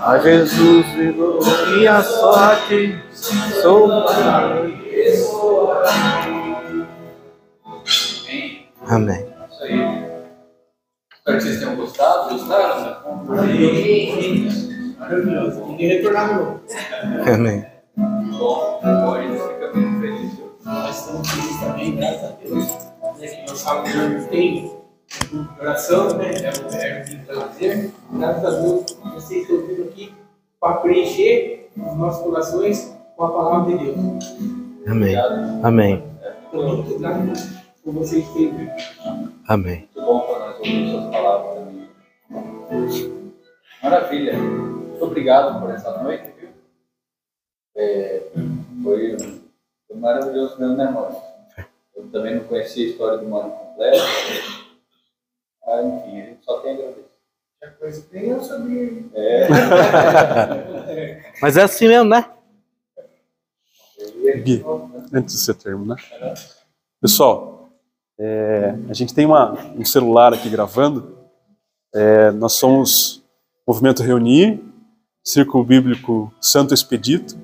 A Jesus virou minha sorte. Sou Amém isso aí. Espero que vocês tenham gostado. Gostaram? Amém. Maravilhoso. Ninguém retornar novo. Amém. Bom, bom, a gente fica muito feliz. Nós estamos felizes também, graças a Deus. Né, que nós sabemos tem oração, né? É o para dizer. Graças a Deus, vocês estão vindo aqui para preencher os nossos corações com a palavra de Deus. Amém. Amém. Estou muito grato por vocês terem vindo. Amém. Muito bom para nós ouvir suas palavras também. Maravilha. Muito obrigado por essa noite? É, foi, foi maravilhoso mesmo, né, irmão? Eu também não conhecia a história do Mano completo. Ah, enfim, a gente só tem a agradecer. Já coisa bem eu sabia. É. [laughs] Mas é assim mesmo, né? Gui, antes de você terminar. Pessoal, é, a gente tem uma, um celular aqui gravando. É, nós somos Movimento Reunir, Círculo Bíblico Santo Expedito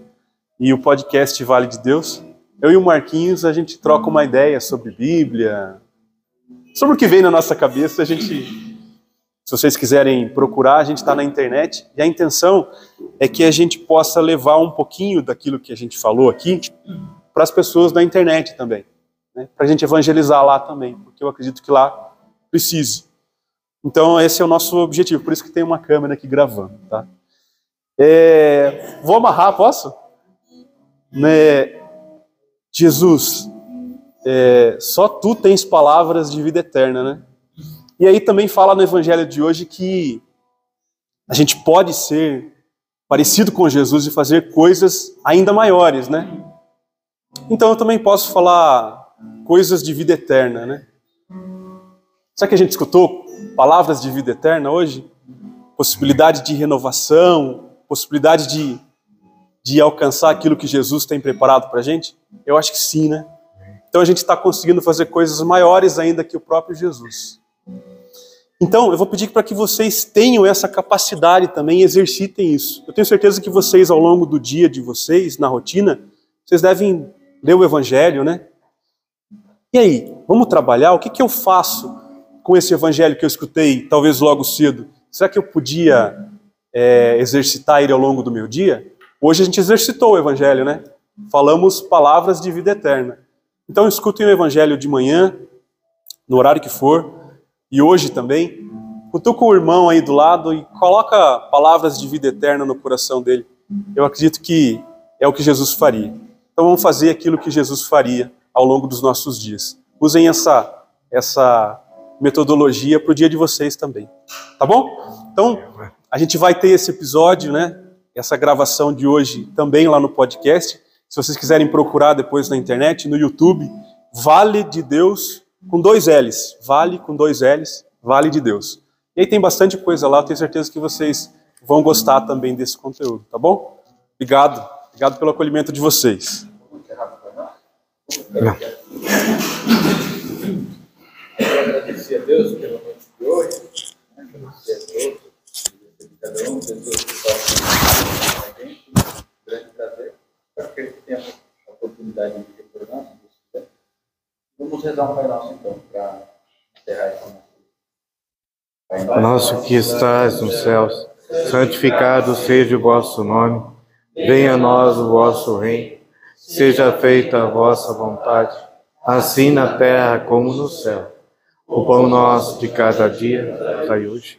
e o podcast Vale de Deus. eu e o Marquinhos, a gente troca uma ideia sobre Bíblia, sobre o que vem na nossa cabeça, a gente, se vocês quiserem procurar, a gente está na internet, e a intenção é que a gente possa levar um pouquinho daquilo que a gente falou aqui para as pessoas da internet também, né? para a gente evangelizar lá também, porque eu acredito que lá precise. Então esse é o nosso objetivo, por isso que tem uma câmera aqui gravando, tá? É, vou amarrar, posso? Né, Jesus, é, só tu tens palavras de vida eterna, né? E aí também fala no evangelho de hoje que a gente pode ser parecido com Jesus e fazer coisas ainda maiores, né? Então eu também posso falar coisas de vida eterna, né? Será que a gente escutou palavras de vida eterna hoje? Possibilidade de renovação, possibilidade de, de alcançar aquilo que Jesus tem preparado para a gente? Eu acho que sim, né? Então a gente está conseguindo fazer coisas maiores ainda que o próprio Jesus. Então eu vou pedir para que vocês tenham essa capacidade também, exercitem isso. Eu tenho certeza que vocês, ao longo do dia de vocês, na rotina, vocês devem ler o Evangelho, né? E aí, vamos trabalhar? O que, que eu faço com esse Evangelho que eu escutei, talvez logo cedo? Será que eu podia é, exercitar ele ao longo do meu dia? Hoje a gente exercitou o Evangelho, né? Falamos palavras de vida eterna. Então escutem o Evangelho de manhã, no horário que for, e hoje também. Cutuca o irmão aí do lado e coloca palavras de vida eterna no coração dele. Eu acredito que é o que Jesus faria. Então vamos fazer aquilo que Jesus faria ao longo dos nossos dias. Usem essa, essa metodologia para o dia de vocês também. Tá bom? Então, a gente vai ter esse episódio, né? Essa gravação de hoje também lá no podcast. Se vocês quiserem procurar depois na internet, no YouTube, Vale de Deus com dois L's. Vale com dois L's, Vale de Deus. E aí tem bastante coisa lá, eu tenho certeza que vocês vão gostar também desse conteúdo, tá bom? Obrigado. Obrigado pelo acolhimento de vocês. Não. Quero agradecer a Deus pela noite de hoje, agradecer a todos, cada um, pessoas que com a gente, um grande prazer. Que a oportunidade de retornar, se Deus quiser. Vamos rezar um Pai Nosso, então, para encerrar essa nossa. Nosso que estás nos céus, santificado seja o vosso nome. Venha a nós o vosso reino. Seja feita a vossa vontade, assim na terra como no céu. O pão nosso de cada dia, dai hoje.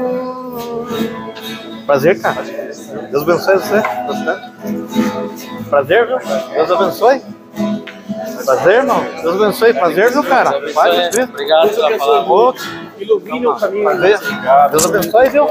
Prazer, cara. Deus abençoe você. Gostando? Prazer, viu? Deus abençoe. Prazer, irmão. Deus abençoe. Prazer, viu, cara? De Cristo. Obrigado pela palavra. Ô, Ilumine o caminho. Prazer. Deus abençoe, viu?